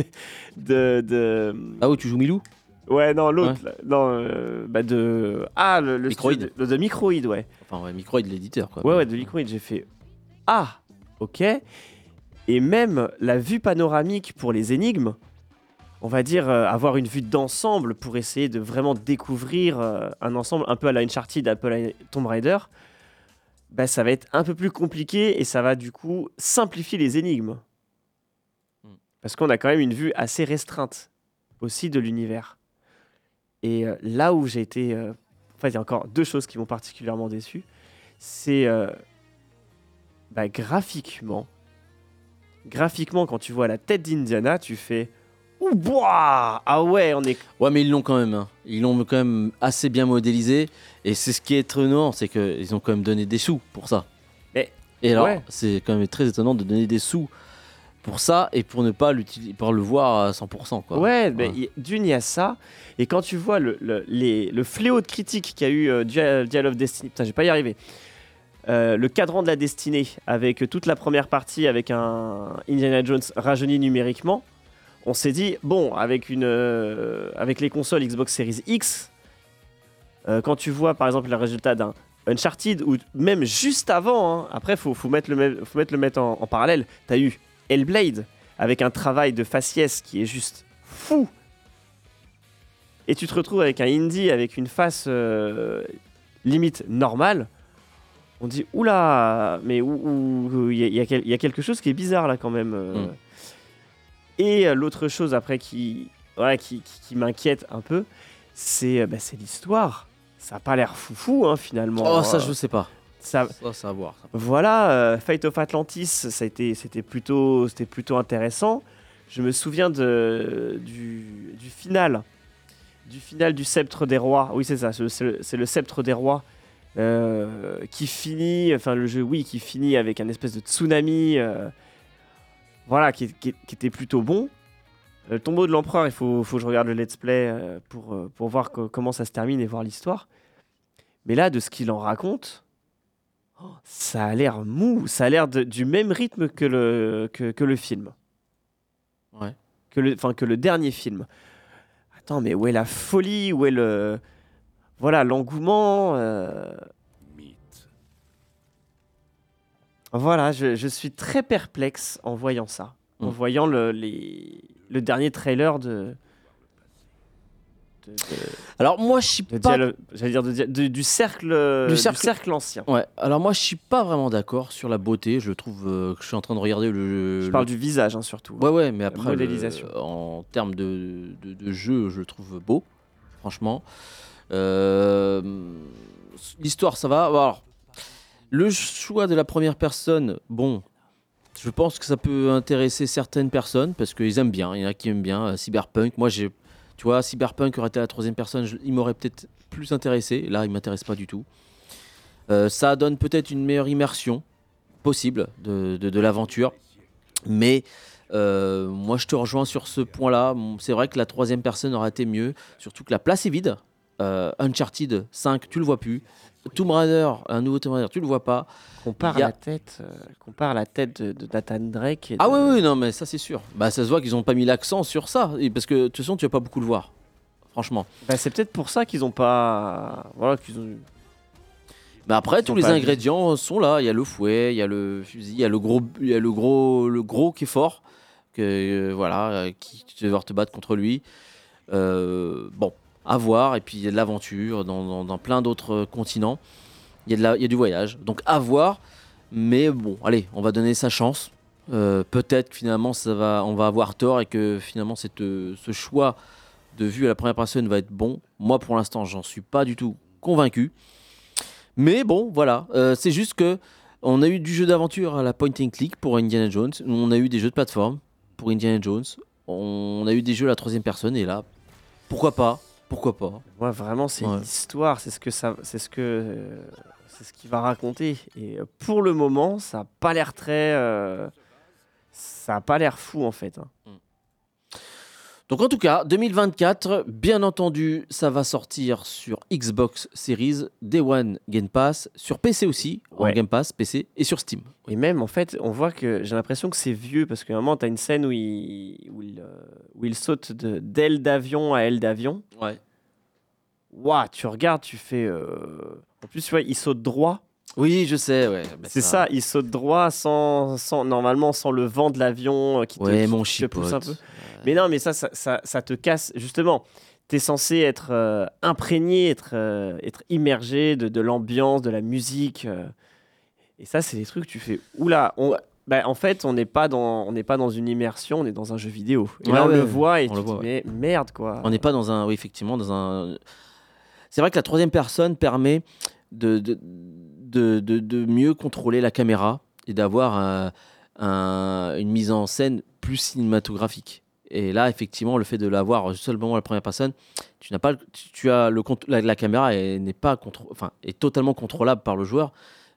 [SPEAKER 1] de, de-
[SPEAKER 2] Ah où tu joues Milou?
[SPEAKER 1] Ouais non l'autre, non bah de ah le, le
[SPEAKER 2] Microïd.
[SPEAKER 1] studio de, de Microïd, ouais.
[SPEAKER 2] Enfin, ouais, Microïd, l'éditeur, quoi.
[SPEAKER 1] Ouais, ouais, de Liquid, j'ai fait Ah, ok. Et même la vue panoramique pour les énigmes, on va dire euh, avoir une vue d'ensemble pour essayer de vraiment découvrir euh, un ensemble un peu à la Uncharted, un peu à la Tomb Raider, bah, ça va être un peu plus compliqué et ça va du coup simplifier les énigmes.
[SPEAKER 2] Hmm.
[SPEAKER 1] Parce qu'on a quand même une vue assez restreinte aussi de l'univers. Et euh, là où j'ai été... Enfin, il y a encore deux choses qui m'ont particulièrement déçu c'est bah, graphiquement. Graphiquement, quand tu vois la tête d'Indiana, tu fais Ouh, boah Ah ouais, on est.
[SPEAKER 2] Ouais, mais ils l'ont quand même. hein. Ils l'ont quand même assez bien modélisé. Et c'est ce qui est étonnant, c'est qu'ils ont quand même donné des sous pour ça.
[SPEAKER 1] Mais-
[SPEAKER 2] et alors,
[SPEAKER 1] ouais.
[SPEAKER 2] c'est quand même très étonnant de donner des sous pour ça et pour ne pas pour le voir à 100%. Quoi.
[SPEAKER 1] Ouais, mais
[SPEAKER 2] Ouais.
[SPEAKER 1] d'une, il y a ça. Et quand tu vois le, le, les- le fléau de critique qu'a eu euh, Dial of Destiny, putain, je vais pas y arriver. Euh, le cadran de la destinée avec toute la première partie avec un Indiana Jones rajeuni numériquement, on s'est dit bon avec une euh, avec les consoles Xbox Series X, euh, quand tu vois par exemple le résultat d'un Uncharted ou même juste avant, hein, après faut faut le faut mettre en, en parallèle, t'as eu Hellblade avec un travail de faciès qui est juste fou. Et tu te retrouves avec un indie avec une face limite normale. On dit oula, mais où- il y, a- y y quelque chose qui est bizarre là quand même. euh.
[SPEAKER 2] Mm.
[SPEAKER 1] Et euh, l'autre chose après qui, voilà, qui, qui- qui m'inquiète un peu, c'est euh, bah, l'histoire. Ça a pas l'air foufou hein, finalement.
[SPEAKER 2] Oh, ça, je sais pas.
[SPEAKER 1] ça,
[SPEAKER 2] Ça, c'est à voir. ça.
[SPEAKER 1] voilà, euh, Fate of Atlantis, ça c'était plutôt, plutôt intéressant. Je me souviens de, du, du final, du final du Sceptre des Rois. Oui, c'est ça, c'est le, Sceptre des Rois qui finit, enfin le jeu, oui, qui finit avec un espèce de tsunami, euh, voilà, qui, qui- qui était plutôt bon. Le tombeau de l'empereur, il faut, faut que je regarde le let's play euh, pour, euh, pour voir co- comment ça se termine et voir l'histoire. Mais là, de ce qu'il en raconte, oh, ça a l'air mou, ça a l'air du même rythme que le, que, que le film.
[SPEAKER 2] Ouais.
[SPEAKER 1] Que le, enfin, que le dernier film. attends, mais où est la folie? Où est le. Voilà, l'engouement euh, Voilà, je, je suis très perplexe en voyant ça. En
[SPEAKER 2] Mm.
[SPEAKER 1] voyant le, les- le dernier trailer de. de- de-
[SPEAKER 2] Alors moi je suis
[SPEAKER 1] de
[SPEAKER 2] pas
[SPEAKER 1] j'allais dire de du cercle
[SPEAKER 2] Du
[SPEAKER 1] du
[SPEAKER 2] cercle-
[SPEAKER 1] ancien.
[SPEAKER 2] Ouais, alors moi je suis pas vraiment d'accord sur la beauté. Je trouve euh, que je suis en train de regarder le.
[SPEAKER 1] Je
[SPEAKER 2] le-
[SPEAKER 1] parle du visage hein, surtout.
[SPEAKER 2] Ouais, ouais, mais après, le-
[SPEAKER 1] modélisation.
[SPEAKER 2] en termes de jeu, je le trouve beau, franchement. Euh, L'histoire, ça va. Alors, le choix de la première personne, bon, je pense que ça peut intéresser certaines personnes parce qu'ils aiment bien. Il y en a qui aiment bien euh, Cyberpunk. Moi, j'ai, tu vois, Cyberpunk aurait été la troisième personne, je- il m'aurait peut-être plus intéressé. Là, il m'intéresse pas du tout. Euh, ça donne peut-être une meilleure immersion possible de, l'aventure, mais moi, je te rejoins sur ce point-là. C'est vrai que la troisième personne aurait été mieux, surtout que la place est vide. Euh, Uncharted 5, tu le vois plus. Tomb Raider, un nouveau Tomb Raider, tu le vois pas.
[SPEAKER 1] Compare
[SPEAKER 2] a-
[SPEAKER 1] la tête, euh, compare la tête de, de Nathan Drake. et
[SPEAKER 2] Ah oui, oui, non, mais ça c'est sûr. Bah, ça se voit qu'ils n'ont pas mis l'accent sur ça, et parce que de toute façon, tu vas pas beaucoup le voir. Franchement.
[SPEAKER 1] Bah, c'est peut-être pour ça qu'ils ont pas. Voilà, qu'ils ont.
[SPEAKER 2] Mais après,
[SPEAKER 1] Ils
[SPEAKER 2] tous
[SPEAKER 1] ont
[SPEAKER 2] les ingrédients sont là. Il y a le fouet, il y a le fusil, il y a le gros, il y a le gros, le gros qui est fort, que euh, voilà, euh, qui tu vas devoir te battre contre lui. Euh, bon, à voir. Et puis il y a de l'aventure dans, plein d'autres continents. Il y a du voyage. Donc à voir. Mais bon, allez, on va donner sa chance. Euh, Peut-être que finalement ça va, on va avoir tort et que finalement euh, ce choix de vue à la première personne va être bon. Moi, pour l'instant, j'en suis pas du tout convaincu. Mais bon, voilà. Euh, c'est juste que on a eu du jeu d'aventure à la point and click pour Indiana Jones. On a eu des jeux de plateforme pour Indiana Jones. On a eu des jeux à la troisième personne et là, pourquoi pas? Pourquoi pas
[SPEAKER 1] Moi, vraiment, c'est
[SPEAKER 2] Ouais.
[SPEAKER 1] l'histoire, c'est ce que ça, c'est ce que, euh, c'est ce qu'il va raconter. Et euh, pour le moment, ça a pas l'air très, euh, ça a pas l'air fou en fait. hein.
[SPEAKER 2] Donc en tout cas, 2024, bien entendu, ça va sortir sur Xbox Series, Day One Game Pass, sur PC aussi, en
[SPEAKER 1] Ouais.
[SPEAKER 2] Game Pass, PC et sur Steam.
[SPEAKER 1] Et même, en fait, on voit que j'ai l'impression que c'est vieux parce qu'à un moment, tu as une scène où il, où il, euh, où il saute d'aile d'avion à aile d'avion.
[SPEAKER 2] Ouais.
[SPEAKER 1] Waouh, tu regardes, tu fais. euh, En plus, tu vois, il saute droit.
[SPEAKER 2] Oui, je sais, ouais. bah
[SPEAKER 1] c'est ça. il saute droit sans, sans, normalement sans le vent de l'avion euh, qui te,
[SPEAKER 2] Ouais,
[SPEAKER 1] qui
[SPEAKER 2] mon
[SPEAKER 1] te pousse un peu. Mais non, mais ça, ça, ça, ça te casse. Justement, tu es censé être euh, imprégné, être, euh, être immergé de, de l'ambiance, de la musique. euh. et ça, c'est des trucs que tu fais. Oula, on, bah, en fait, on n'est pas, dans- on pas dans une immersion, on est dans un jeu vidéo. Et
[SPEAKER 2] Ouais,
[SPEAKER 1] là, on
[SPEAKER 2] ouais,
[SPEAKER 1] le voit et
[SPEAKER 2] on
[SPEAKER 1] tu
[SPEAKER 2] le
[SPEAKER 1] te
[SPEAKER 2] voit,
[SPEAKER 1] dis, mais merde, quoi.
[SPEAKER 2] On n'est pas dans un. Oui, effectivement, dans un. C'est vrai que la troisième personne permet de, de, de, mieux contrôler la caméra et d'avoir un- un- une mise en scène plus cinématographique. Et là, effectivement, le fait de l'avoir seulement à la première personne, tu n'as pas, tu, as le la, la caméra est- n'est pas enfin, est totalement contrôlable par le joueur,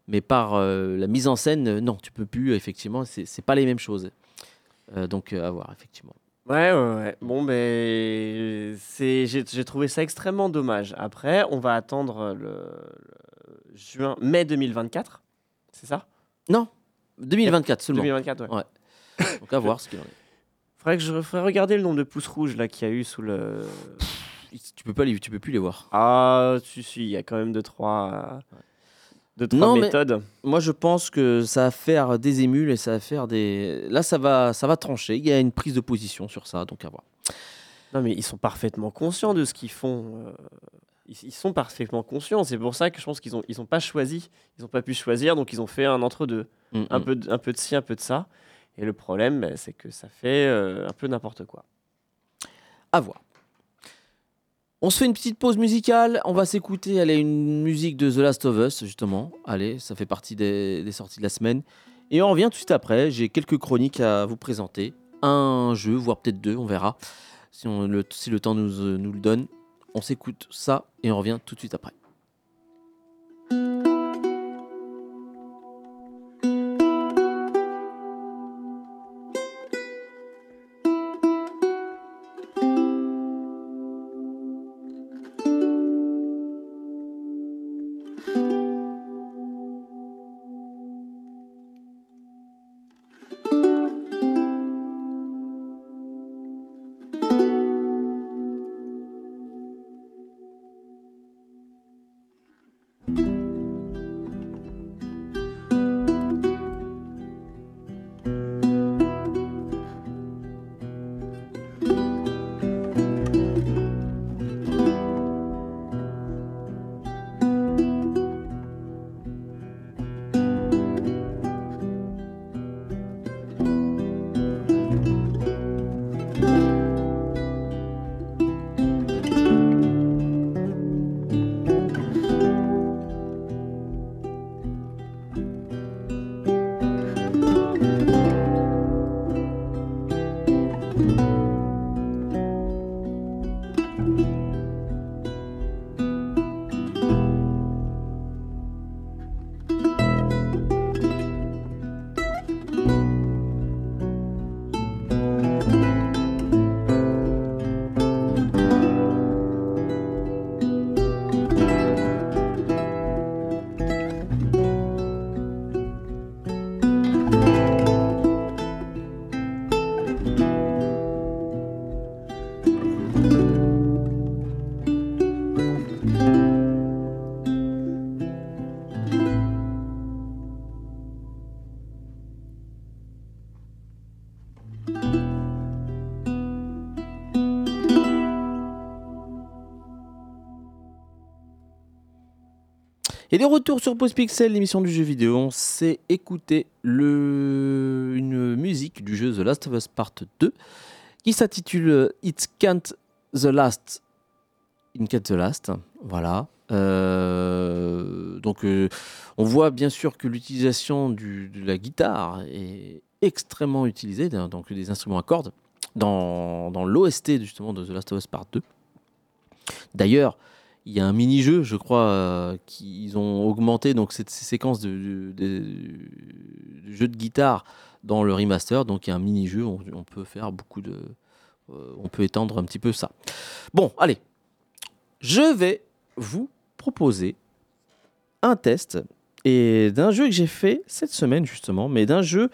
[SPEAKER 2] mais par euh, la mise en scène, euh, non, tu peux plus. Effectivement, c'est pas les mêmes choses. Euh, donc, à voir, effectivement.
[SPEAKER 1] Ouais, ouais, ouais. Bon, ben, c'est, j'ai, trouvé ça extrêmement dommage. Après, on va attendre le juin, mai 2024. C'est ça?
[SPEAKER 2] Non, 2024 seulement.
[SPEAKER 1] 2024, ouais.
[SPEAKER 2] Ouais. Donc, à voir ce qu'il en est.
[SPEAKER 1] Faudrait que je ferais regarder le nombre de pouces rouges là qu'il y a eu sous le.
[SPEAKER 2] Tu peux pas les, tu peux plus les voir.
[SPEAKER 1] Ah, si, si, il y a quand même deux, trois, deux, trois
[SPEAKER 2] Non, mais-
[SPEAKER 1] méthodes.
[SPEAKER 2] Moi, je pense que ça va faire des émules et ça va faire des. Là, ça va, ça va trancher. Il y a une prise de position sur ça, donc à voir.
[SPEAKER 1] Non, mais ils sont parfaitement conscients de ce qu'ils font. euh, Ils, ils sont parfaitement conscients. C'est pour ça que je pense qu'ils ont, ils ont pas choisi. Ils ont pas pu choisir, donc ils ont fait un entre-deux.
[SPEAKER 2] Mm,
[SPEAKER 1] Un,
[SPEAKER 2] mm.
[SPEAKER 1] peu de, un peu de ci, un peu de ça. Et le problème, ben, c'est que ça fait euh, un peu n'importe quoi.
[SPEAKER 2] À voir. On se fait une petite pause musicale. On va s'écouter allez, une musique de The Last of Us, justement. Allez, ça fait partie des, des sorties de la semaine. Et on revient tout de suite après. J'ai quelques chroniques à vous présenter. Un jeu, voire peut-être deux, on verra. Si, on, le, si le temps nous, euh, nous le donne. On s'écoute ça et on revient tout de suite après. Et les retours sur Pause Pixel, l'émission du jeu vidéo, on s'est écouté une musique du jeu The Last of Us Part 2 qui s'intitule It Can't The Last. It Can't The Last, voilà. Euh, donc euh, on voit bien sûr que l'utilisation de la guitare est extrêmement utilisée, donc des instruments à cordes, dans, dans l'OST justement de The Last of Us Part 2. D'ailleurs, il y a un mini-jeu, je crois, euh, qu'ils ont augmenté donc cette ces séquences de, de- de- jeu de guitare dans le remaster. Donc il y a un mini-jeu, on, on peut faire beaucoup de, euh, on peut étendre un petit peu ça. Bon, allez, je vais vous proposer un test et d'un jeu que j'ai fait cette semaine justement, mais d'un jeu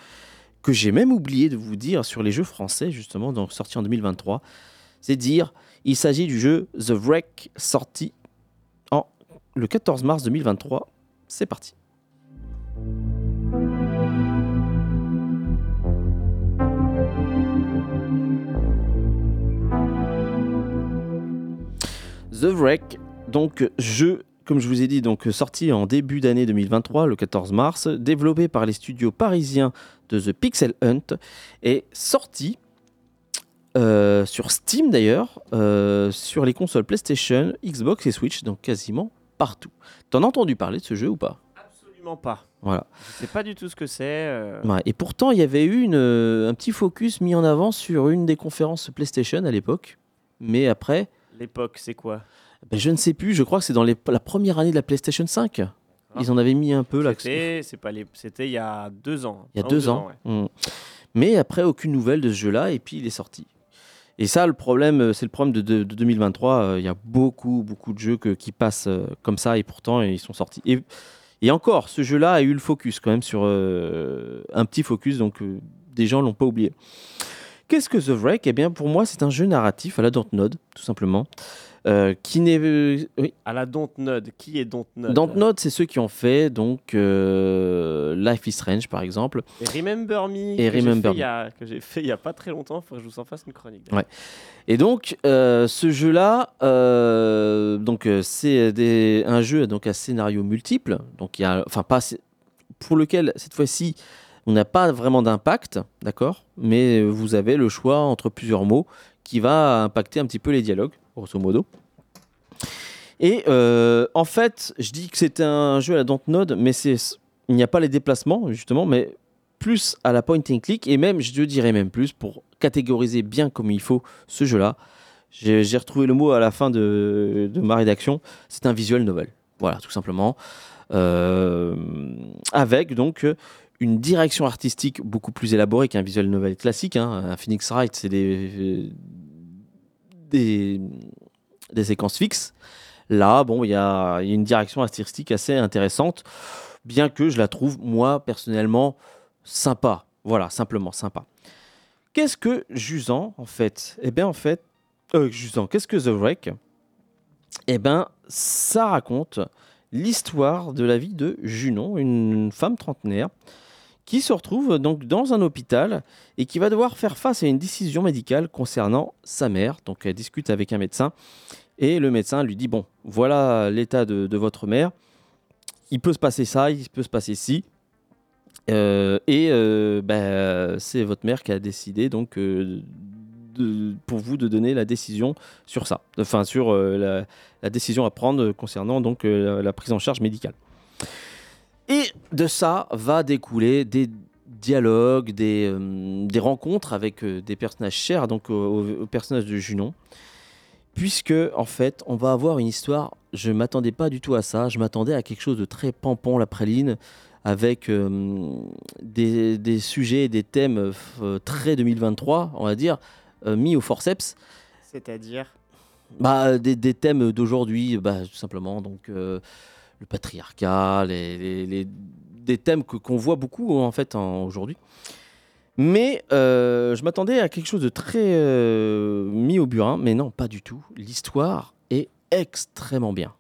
[SPEAKER 2] que j'ai même oublié de vous dire sur les jeux français justement, donc sorti en 2023. C'est dire, il s'agit du jeu The Wreck sorti le 14 mars 2023. C'est parti. The Wreck, donc jeu, comme je vous ai dit, donc sorti en début d'année 2023, le 14 mars, développé par les studios parisiens de The Pixel Hunt, et sorti euh, sur Steam d'ailleurs, euh, sur les consoles PlayStation, Xbox et Switch, donc quasiment partout. T'en as entendu parler de ce jeu ou pas?
[SPEAKER 1] Absolument pas.
[SPEAKER 2] Voilà.
[SPEAKER 1] Je sais pas du tout ce que c'est. euh,
[SPEAKER 2] Ouais, et pourtant, il y avait eu une, euh, un petit focus mis en avant sur une des conférences PlayStation à l'époque. Mais après,
[SPEAKER 1] L'époque, c'est quoi?
[SPEAKER 2] ben, je ne sais plus, je crois que c'est dans les- la première année de la PlayStation 5. Ils en avaient mis un peu là.
[SPEAKER 1] C'était, les, il y a deux ans.
[SPEAKER 2] Il y a deux ans.
[SPEAKER 1] ouais.
[SPEAKER 2] Mm. Mais après, aucune nouvelle de ce jeu-là, et puis il est sorti. Et ça, le problème, euh, c'est le problème de, de- de 2023. euh, Il y a beaucoup, beaucoup de jeux qui passent euh, comme ça, et pourtant, ils sont sortis. Et, encore, ce jeu-là a eu le focus quand même sur un petit focus, donc des gens l'ont pas oublié. Qu'est-ce que The Wreck? Eh bien, pour moi, c'est un jeu narratif à la Dontnod, tout simplement, euh, qui n'est... euh, oui,
[SPEAKER 1] À la Dontnod. Qui est Dontnod
[SPEAKER 2] Dontnod, c'est ceux qui ont fait donc euh, Life is Strange, par exemple.
[SPEAKER 1] Et Remember Me.
[SPEAKER 2] Et
[SPEAKER 1] que j'ai
[SPEAKER 2] Remember
[SPEAKER 1] fait il y a- Que j'ai fait il y a pas très longtemps. Il faut que je vous en fasse une chronique.
[SPEAKER 2] Ouais. Et donc, ce jeu-là, donc c'est un jeu donc à scénario multiple, donc il y a, enfin pas, pour lequel cette fois-ci on n'a pas vraiment d'impact, d'accord, mais vous avez le choix entre plusieurs mots qui va impacter un petit peu les dialogues, grosso modo. Et euh, en fait, je dis que c'est un jeu à la Dontnod, mais il n'y a pas les déplacements justement, mais plus à la point and click et même, je dirais même plus pour catégoriser bien comme il faut ce jeu-là. J'ai retrouvé le mot à la fin de, ma rédaction. C'est un visual novel. Voilà, tout simplement. Euh, avec donc une direction artistique beaucoup plus élaborée qu'un visual novel classique. hein. Un Phoenix Wright, c'est des, des, séquences fixes. Là, bon, il y a, une direction artistique assez intéressante, bien que je la trouve, moi, personnellement, sympa. Voilà, simplement sympa. Qu'est-ce que Jusant, en fait? Eh bien, en fait, euh, qu'est-ce que The Wreck? Eh bien, ça raconte l'histoire de la vie de Junon, une femme trentenaire, qui se retrouve donc dans un hôpital et qui va devoir faire face à une décision médicale concernant sa mère. Donc, elle discute avec un médecin et le médecin lui dit Bon, voilà l'état de, votre mère. Il peut se passer ça, il peut se passer ci. Euh, et euh, ben, c'est votre mère qui a décidé donc euh, pour vous de donner la décision sur ça, enfin sur la, la décision à prendre concernant donc la prise en charge médicale. Et de ça va découler des dialogues, des, euh, des rencontres avec euh, des personnages chers donc au, au personnage de Junon. Puisque, en fait, on va avoir une histoire. Je m'attendais pas du tout à ça. Je m'attendais à quelque chose de très pampon, la praline, avec euh, des, des sujets, des thèmes euh, très 2023, on va dire, euh, mis au forceps.
[SPEAKER 1] C'est-à-dire?
[SPEAKER 2] Bah, des, des thèmes d'aujourd'hui, bah, tout simplement. Donc, euh, le patriarcat, les, les- des thèmes que- qu'on voit beaucoup en fait aujourd'hui. Mais euh, je m'attendais à quelque chose de très euh, mis au burin, mais non, pas du tout. L'histoire est extrêmement bien.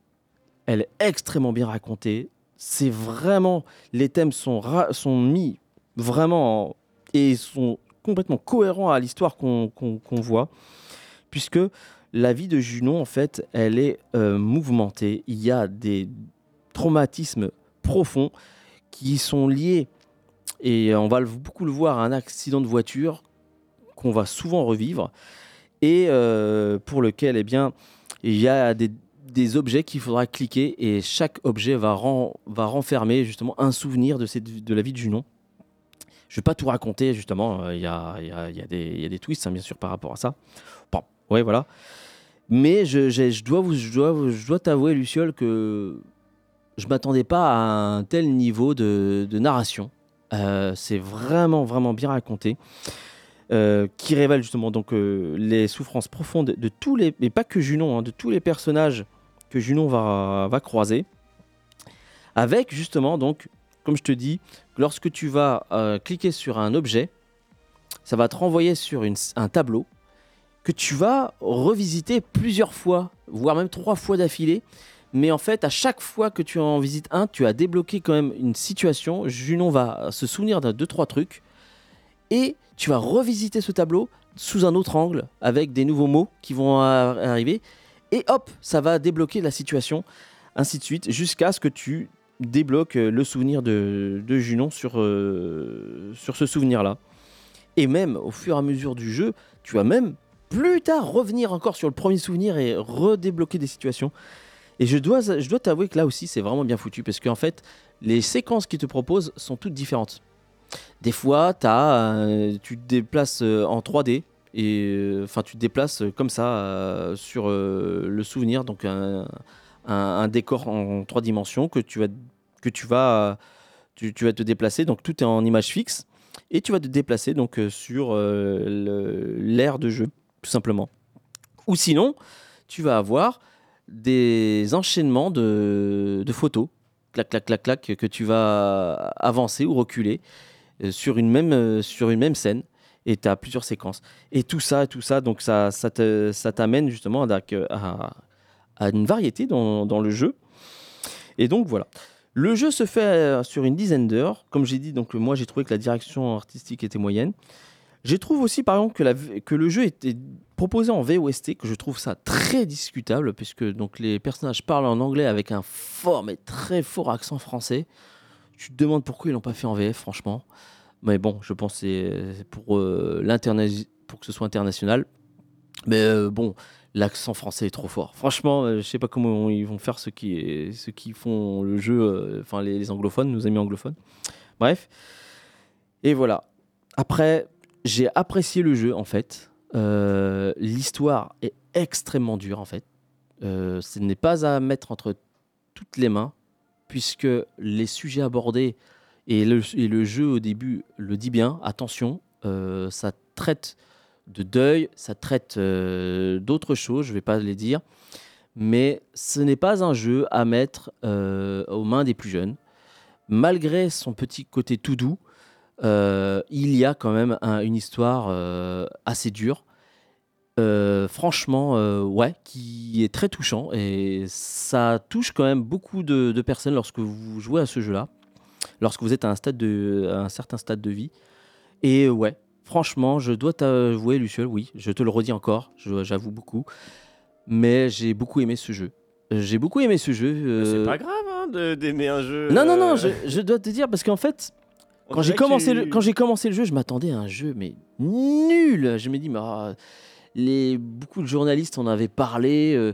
[SPEAKER 2] Elle est extrêmement bien racontée. C'est vraiment. Les thèmes sont, ra- sont mis vraiment en- et sont complètement cohérents à l'histoire qu'on qu'on- qu'on voit, puisque la vie de Junon, en fait, elle est euh, mouvementée. Il y a des traumatismes profonds qui sont liés, et on va beaucoup le voir, à un accident de voiture qu'on va souvent revivre, et euh, pour lequel, eh bien, il y a des, objets qu'il faudra cliquer, et chaque objet va, ren- va renfermer justement un souvenir de, cette, de la vie de Junon. Je vais pas tout raconter, justement, euh, il y, a, y a- y a des- twists, hein, bien sûr, par rapport à ça. Bon, ouais, voilà. Mais je, je dois, vous, je dois, je dois t'avouer, Luciole, que je m'attendais pas à un tel niveau de, narration. Euh, c'est vraiment, vraiment bien raconté. euh, qui révèle justement donc euh, les souffrances profondes de tous les, mais pas que Junon, hein, de tous les personnages que Junon va, va croiser. Avec justement donc, comme je te dis, lorsque tu vas cliquer sur un objet, ça va te renvoyer sur un tableau que tu vas revisiter plusieurs fois, voire même trois fois d'affilée. Mais en fait, à chaque fois que tu en visites un, tu as débloqué quand même une situation. Junon va se souvenir d'un deux trois trucs et tu vas revisiter ce tableau sous un autre angle avec des nouveaux mots qui vont arriver et hop, ça va débloquer la situation, ainsi de suite, jusqu'à ce que tu débloques euh, le souvenir de, Junon sur, euh, sur ce souvenir-là. Et même au fur et à mesure du jeu, tu vas même plus tard revenir encore sur le premier souvenir et redébloquer des situations. Et je dois, je dois t'avouer que là aussi, c'est vraiment bien foutu parce qu'en fait, les séquences qu'ils te proposent sont toutes différentes. Des fois, t'as, euh, tu te déplaces euh, en 3D et euh, enfin, tu te déplaces comme ça sur le souvenir, donc un, décor en trois dimensions que tu vas, que tu vas, tu, vas te déplacer. Donc tout est en image fixe et tu vas te déplacer donc sur l'aire de jeu, tout simplement. Ou sinon, tu vas avoir des enchaînements de, photos, clac, clac, clac, clac, que tu vas avancer ou reculer euh, sur, une même, euh, sur une même scène. Et tu as plusieurs séquences. Et tout ça, tout ça, donc ça, ça te- ça t'amène justement à une variété dans, dans le jeu. Et donc voilà. Le jeu se fait euh, sur une dizaine d'heures. Comme j'ai dit, donc moi j'ai trouvé que la direction artistique était moyenne. Je trouve aussi par exemple que, le jeu était proposé en VOST, que je trouve ça très discutable, puisque donc les personnages parlent en anglais avec un fort mais très fort accent français. Tu te demandes pourquoi ils l'ont pas fait en VF, franchement. Mais bon, je pense que c'est pour, euh, pour que ce soit international. Mais euh, bon, l'accent français est trop fort. Franchement, euh, je sais pas comment ils vont faire ceux qui, ceux qui font le jeu, euh, enfin les, les anglophones, nos amis anglophones. Bref. Et voilà. Après, j'ai apprécié le jeu en fait. Euh, L'histoire est extrêmement dure en fait. Euh, ce n'est pas à mettre entre toutes les mains, puisque les sujets abordés et le, jeu au début le dit bien. Attention, euh, ça traite de deuil, ça traite d'autres choses, je ne vais pas les dire. Mais ce n'est pas un jeu à mettre aux mains des plus jeunes. Malgré son petit côté tout doux, il y a quand même un- une histoire euh, assez dure. Euh, franchement, euh, ouais, qui est très touchant et ça touche quand même beaucoup de, de personnes lorsque vous jouez à ce jeu-là, lorsque vous êtes à un, stade de, à un certain stade de vie. Et ouais, franchement, je dois t'avouer, Luciole, oui, je te le redis encore, j'avoue beaucoup, mais j'ai beaucoup aimé ce jeu. J'ai beaucoup aimé ce jeu.
[SPEAKER 1] C'est
[SPEAKER 2] euh,
[SPEAKER 1] pas grave hein, d'aimer un jeu.
[SPEAKER 2] Non, non, non,
[SPEAKER 1] euh,
[SPEAKER 2] je, je dois te dire parce qu'en fait,
[SPEAKER 1] on
[SPEAKER 2] quand j'ai commencé, le, quand j'ai commencé le jeu, je m'attendais à un jeu mais nul. Je me dis, mais ah, les, beaucoup de journalistes en avaient parlé, euh,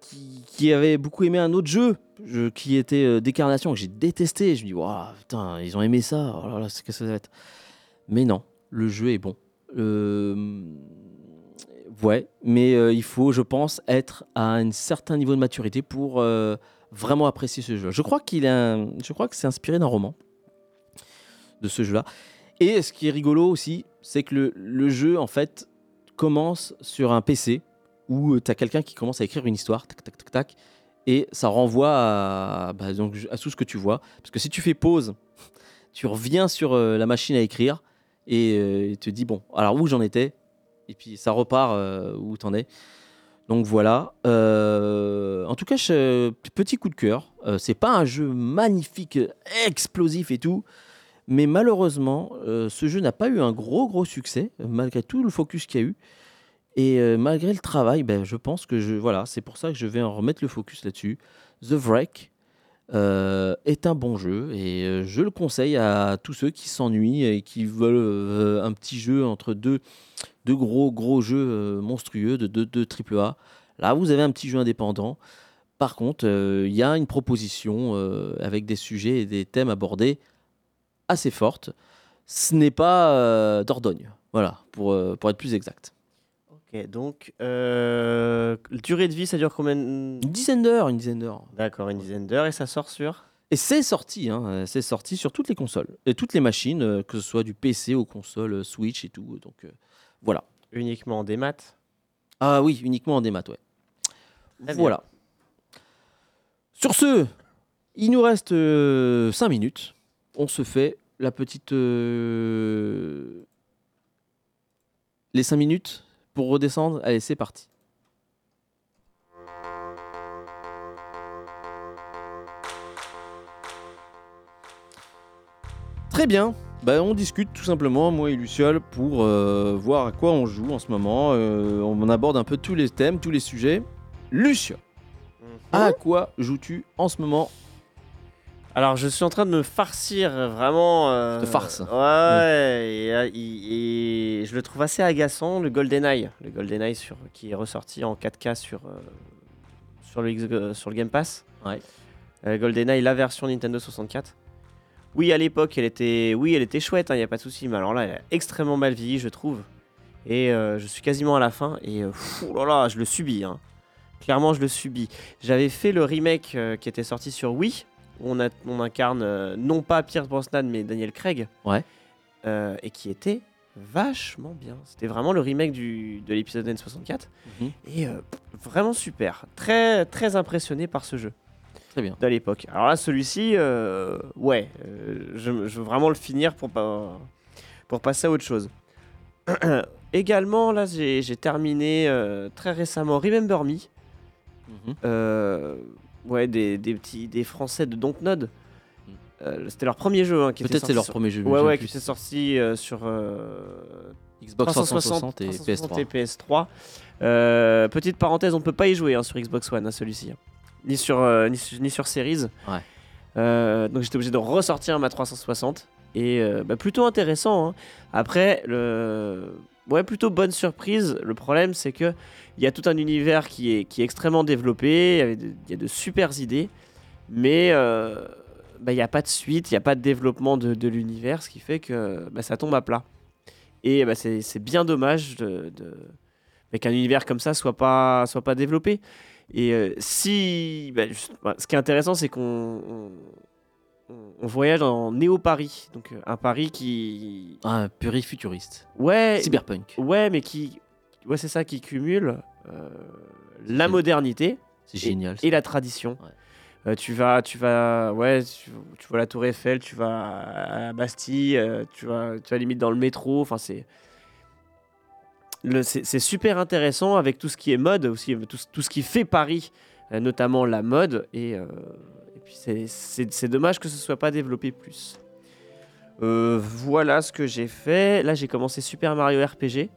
[SPEAKER 2] qui, qui avait beaucoup aimé un autre jeu je- qui était euh, Décarnation, que j'ai détesté. Je me dis, waouh, putain, ils ont aimé ça. Oh là là, c'est- qu'est-ce que ça va être Mais non, le jeu est bon. Euh, Ouais, mais euh, il faut, je pense, être à un certain niveau de maturité pour vraiment apprécier ce jeu. Je crois qu'il je crois que c'est inspiré d'un roman de ce jeu-là. Et ce qui est rigolo aussi, c'est que le, le jeu, en fait, commence sur un PC où tu as quelqu'un qui commence à écrire une histoire, tac, tac, tac, tac, et ça renvoie à, bah, donc, à tout ce que tu vois. Parce que si tu fais pause, tu reviens sur euh, la machine à écrire et euh, te dis, bon, alors où j'en étais? Et puis ça repart euh, où t'en es. Donc voilà. Euh, en tout cas, petit coup de cœur. Euh, c'est pas un jeu magnifique, explosif et tout. Mais malheureusement, euh, ce jeu n'a pas eu un gros gros succès, euh, malgré tout le focus qu'il y a eu. Et euh, malgré le travail, ben, je pense que je, voilà, c'est pour ça que je vais en remettre le focus là-dessus. The Wreck est un bon jeu et je le conseille à tous ceux qui s'ennuient et qui veulent un petit jeu entre deux, deux gros gros jeux monstrueux de, de, de AAA. Là, vous avez un petit jeu indépendant. Par contre, il y a une proposition avec des sujets et des thèmes abordés assez fortes. Ce n'est pas euh, Dordogne, voilà, pour, euh, pour être plus exact.
[SPEAKER 1] Ok, donc, euh, durée de vie, ça dure combien
[SPEAKER 2] Une dizaine d'heures, une dizaine d'heures.
[SPEAKER 1] D'accord, une dizaine d'heures et ça sort sur?
[SPEAKER 2] Et c'est sorti, hein, c'est sorti sur toutes les consoles et toutes les machines, euh, que ce soit du PC aux consoles euh, Switch et tout. Donc voilà.
[SPEAKER 1] uniquement en démat?
[SPEAKER 2] Ah oui, uniquement en démat, ouais. Voilà. Sur ce, il nous reste 5 minutes. On se fait la petite. euh, Les 5 minutes pour redescendre. Allez, c'est parti. Très bien. Bah, on discute tout simplement, moi et Luciole, pour euh, voir à quoi on joue en ce moment. Euh, on aborde un peu tous les thèmes, tous les sujets. Luciole, à quoi joues-tu en ce moment?
[SPEAKER 1] Alors, je suis en train de me farcir vraiment. euh,
[SPEAKER 2] De farce.
[SPEAKER 1] Ouais, et, euh, et je le trouve assez agaçant, le GoldenEye. Le GoldenEye sur, qui est ressorti en 4K sur, euh, sur, le, X- euh, sur le Game Pass.
[SPEAKER 2] Ouais.
[SPEAKER 1] Euh, GoldenEye, la version Nintendo 64. Oui, à l'époque, elle était, oui, elle était chouette, il n'y a pas de souci. Mais alors là, elle a extrêmement mal vieilli, je trouve. Et euh, je suis quasiment à la fin. Et euh, fou, là là, je le subis. hein. Clairement, je le subis. J'avais fait le remake euh, qui était sorti sur Wii. Où on, a, on incarne euh, non pas Pierce Brosnan, mais Daniel Craig.
[SPEAKER 2] Ouais.
[SPEAKER 1] Euh, et qui était vachement bien. C'était vraiment le remake du, de l'épisode N64.
[SPEAKER 2] Mhm.
[SPEAKER 1] Et euh, vraiment super. Très, très impressionné par ce jeu
[SPEAKER 2] Très bien.
[SPEAKER 1] de l'époque. Alors là, celui-ci, euh, ouais, euh, je, je veux vraiment le finir pour, pas, pour passer à autre chose. Également, là, j'ai terminé très récemment Remember Me.
[SPEAKER 2] Mhm.
[SPEAKER 1] Ouais, des, des petits des Français de Dontnod. Euh, C'était leur premier jeu. hein, qui
[SPEAKER 2] Peut-être c'est leur
[SPEAKER 1] sur-
[SPEAKER 2] premier jeu.
[SPEAKER 1] Ouais, ouais, qui s'est sorti euh, sur euh,
[SPEAKER 2] Xbox 360 et
[SPEAKER 1] 360
[SPEAKER 2] PS3.
[SPEAKER 1] et PS3. Euh, petite parenthèse, on peut pas y jouer hein, sur Xbox One, hein, celui-ci. hein. Ni sur, ni, su- ni sur Series.
[SPEAKER 2] Ouais.
[SPEAKER 1] Donc j'étais obligé de ressortir ma 360. Et bah, plutôt intéressant. Après, le... ouais, plutôt bonne surprise. Le problème, c'est que il y a tout un univers qui est, qui est extrêmement développé. Il y a de super idées. Mais euh, bah, il n'y a pas de suite, il n'y a pas de développement de, l'univers, ce qui fait que bah, ça tombe à plat. Et bah, c'est bien dommage de, de- bah, qu'un univers comme ça soit pas, soit pas développé. Et euh, si. ce qui est intéressant, c'est qu'on. On- voyage en Néo-Paris, donc euh, un Paris qui.
[SPEAKER 2] Ah, purée futuriste.
[SPEAKER 1] Ouais,
[SPEAKER 2] Cyberpunk.
[SPEAKER 1] ouais, mais qui. Ouais, c'est ça qui cumule euh, la modernité
[SPEAKER 2] C'est génial.
[SPEAKER 1] et la tradition.
[SPEAKER 2] Ouais.
[SPEAKER 1] Euh, tu vas, tu vas, ouais, tu, tu vois la Tour Eiffel, tu vas à Bastille, euh, tu vas, tu vas limite dans le métro. Enfin, c'est, c'est, super intéressant avec tout ce qui est mode aussi, tout, ce- tout ce qui fait Paris, notamment la mode. Et, et puis c'est, dommage que ce soit pas développé plus. Euh, voilà ce que j'ai fait. Là, j'ai commencé Super Mario RPG.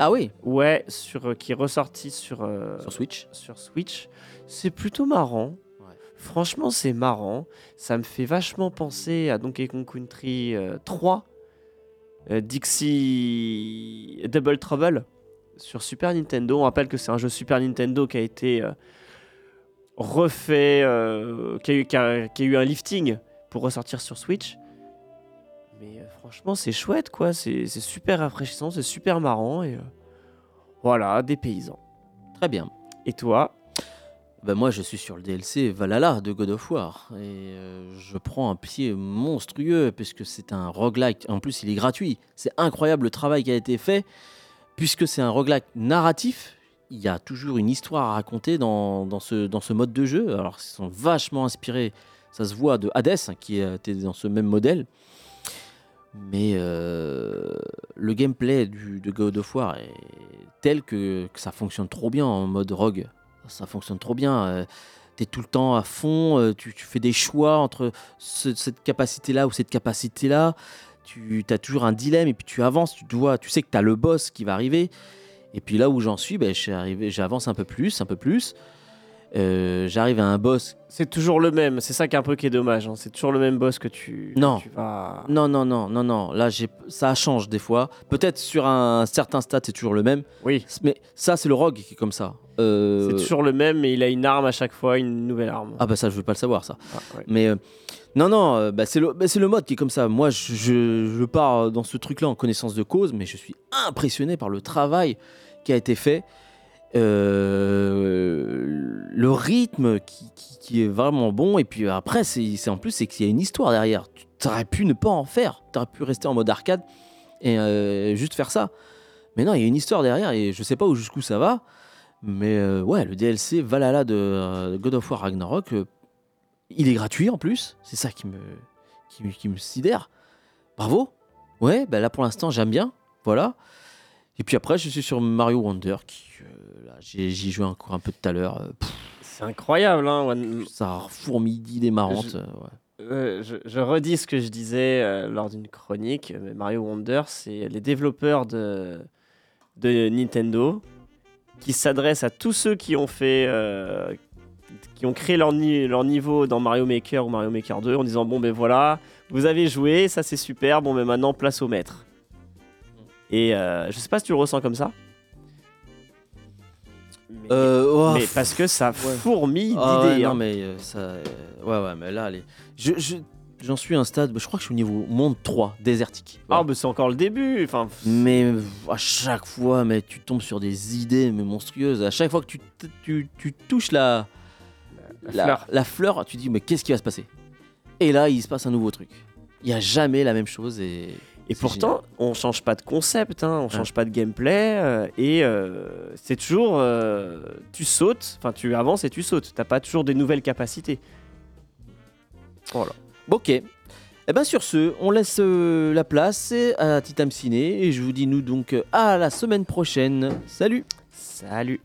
[SPEAKER 2] Ah oui,
[SPEAKER 1] Ouais, sur, qui est ressorti sur, euh,
[SPEAKER 2] sur Switch.
[SPEAKER 1] sur Switch. C'est plutôt marrant.
[SPEAKER 2] Ouais.
[SPEAKER 1] Franchement, c'est marrant. Ça me fait vachement penser à Donkey Kong Country euh, 3, euh, Dixie Double Trouble. sur Super Nintendo. On rappelle que c'est un jeu Super Nintendo qui a été euh, refait, euh, qui, a eu, qui a- qui a eu un lifting pour ressortir sur Switch. Mais euh, franchement, c'est chouette, quoi. C'est super rafraîchissant, c'est super marrant. Et euh, voilà, des paysans.
[SPEAKER 2] Très bien.
[SPEAKER 1] Et toi?
[SPEAKER 2] Ben moi, je suis sur le DLC Valhalla de God of War. Et je prends un pied monstrueux puisque c'est un roguelike. En plus, il est gratuit. C'est incroyable le travail qui a été fait. Puisque c'est un roguelike narratif, il y a toujours une histoire à raconter dans, dans ce, dans ce mode de jeu. Alors, ils sont vachement inspirés, ça se voit, de Hades, hein, qui était dans ce même modèle. Mais euh, le gameplay de God of War est tel que, ça fonctionne trop bien en mode rogue ça fonctionne trop bien. tu es tout le temps à fond, euh, tu, fais des choix entre ce- cette capacité-là ou cette capacité-là. Tu as toujours un dilemme et puis tu avances, tu dois, tu sais que tu as le boss qui va arriver. Et puis là où j'en suis, ben, j'avance un peu plus, un peu plus. Euh, J'arrive à un boss.
[SPEAKER 1] C'est toujours le même, c'est ça qui est un peu qui est dommage. hein. C'est toujours le même boss que tu,
[SPEAKER 2] Non.
[SPEAKER 1] tu vas.
[SPEAKER 2] Non, non, non, non, non. Là, ça change des fois. Peut-être sur un certain stade, c'est toujours le même.
[SPEAKER 1] Oui,
[SPEAKER 2] Mais ça, c'est le rogue qui est comme ça. Euh,
[SPEAKER 1] c'est toujours le même, mais il a une arme à chaque fois, une nouvelle arme.
[SPEAKER 2] Ah bah ça, je veux pas le savoir, ça.
[SPEAKER 1] Ah, ouais.
[SPEAKER 2] Mais euh, non, non, euh, bah, c'est le, bah, c'est le mode qui est comme ça. Moi, je, pars dans ce truc-là en connaissance de cause, mais je suis impressionné par le travail qui a été fait. Euh, le rythme qui, est vraiment bon. Et puis après, c'est en plus, c'est qu'il y a une histoire derrière. Tu aurais pu ne pas en faire. Tu aurais pu rester en mode arcade et euh, juste faire ça. Mais non, il y a une histoire derrière et je sais pas où jusqu'où ça va. Mais euh, ouais, le DLC Valhalla de euh, God of War Ragnarok, euh, il est gratuit en plus. C'est ça qui me, qui, me- qui me sidère. Bravo. Ouais, bah là pour l'instant j'aime bien. Voilà. Et puis après, je suis sur Mario Wonder qui, euh, j'y joué encore un peu tout à l'heure. euh,
[SPEAKER 1] C'est incroyable, hein. One-
[SPEAKER 2] ça fourmille d'idées marrantes.
[SPEAKER 1] Je-
[SPEAKER 2] euh, ouais.
[SPEAKER 1] Euh, je, je redis ce que je disais euh, lors d'une chronique. Mario Wonder, c'est les développeurs de, de Nintendo qui s'adressent à tous ceux qui ont fait, qui ont créé leur, ni- leur niveau dans Mario Maker ou Mario Maker 2 en disant bon ben voilà, vous avez joué, ça c'est super, bon mais maintenant place au maître. Et euh, je sais pas si tu le ressens comme ça. Mais,
[SPEAKER 2] Euh, oh,
[SPEAKER 1] mais parce que ça fourmille
[SPEAKER 2] Ah ouais,
[SPEAKER 1] d'idées.
[SPEAKER 2] non,
[SPEAKER 1] hein.
[SPEAKER 2] mais euh, ça. euh, ouais, ouais, mais là, allez. Je, je- j'en suis à un stade, je crois que je suis au niveau monde 3, désertique.
[SPEAKER 1] Ah
[SPEAKER 2] Voilà.
[SPEAKER 1] bah c'est encore le début. Enfin,
[SPEAKER 2] Mais à chaque fois, mais tu tombes sur des idées mais monstrueuses. À chaque fois que tu, tu, tu touches la,
[SPEAKER 1] la fleur.
[SPEAKER 2] la fleur, tu dis mais qu'est-ce qui va se passer? Et là, il se passe un nouveau truc. Il y a jamais la même chose et.
[SPEAKER 1] Et pourtant, on change pas de concept, hein, on change pas de gameplay, euh, et euh, c'est toujours, euh, tu sautes, enfin tu avances et tu sautes. T'as pas toujours des nouvelles capacités. Voilà.
[SPEAKER 2] Ok. Eh ben sur ce, on laisse la place à Titam Ciné et je vous dis nous donc à la semaine prochaine. Salut
[SPEAKER 1] Salut.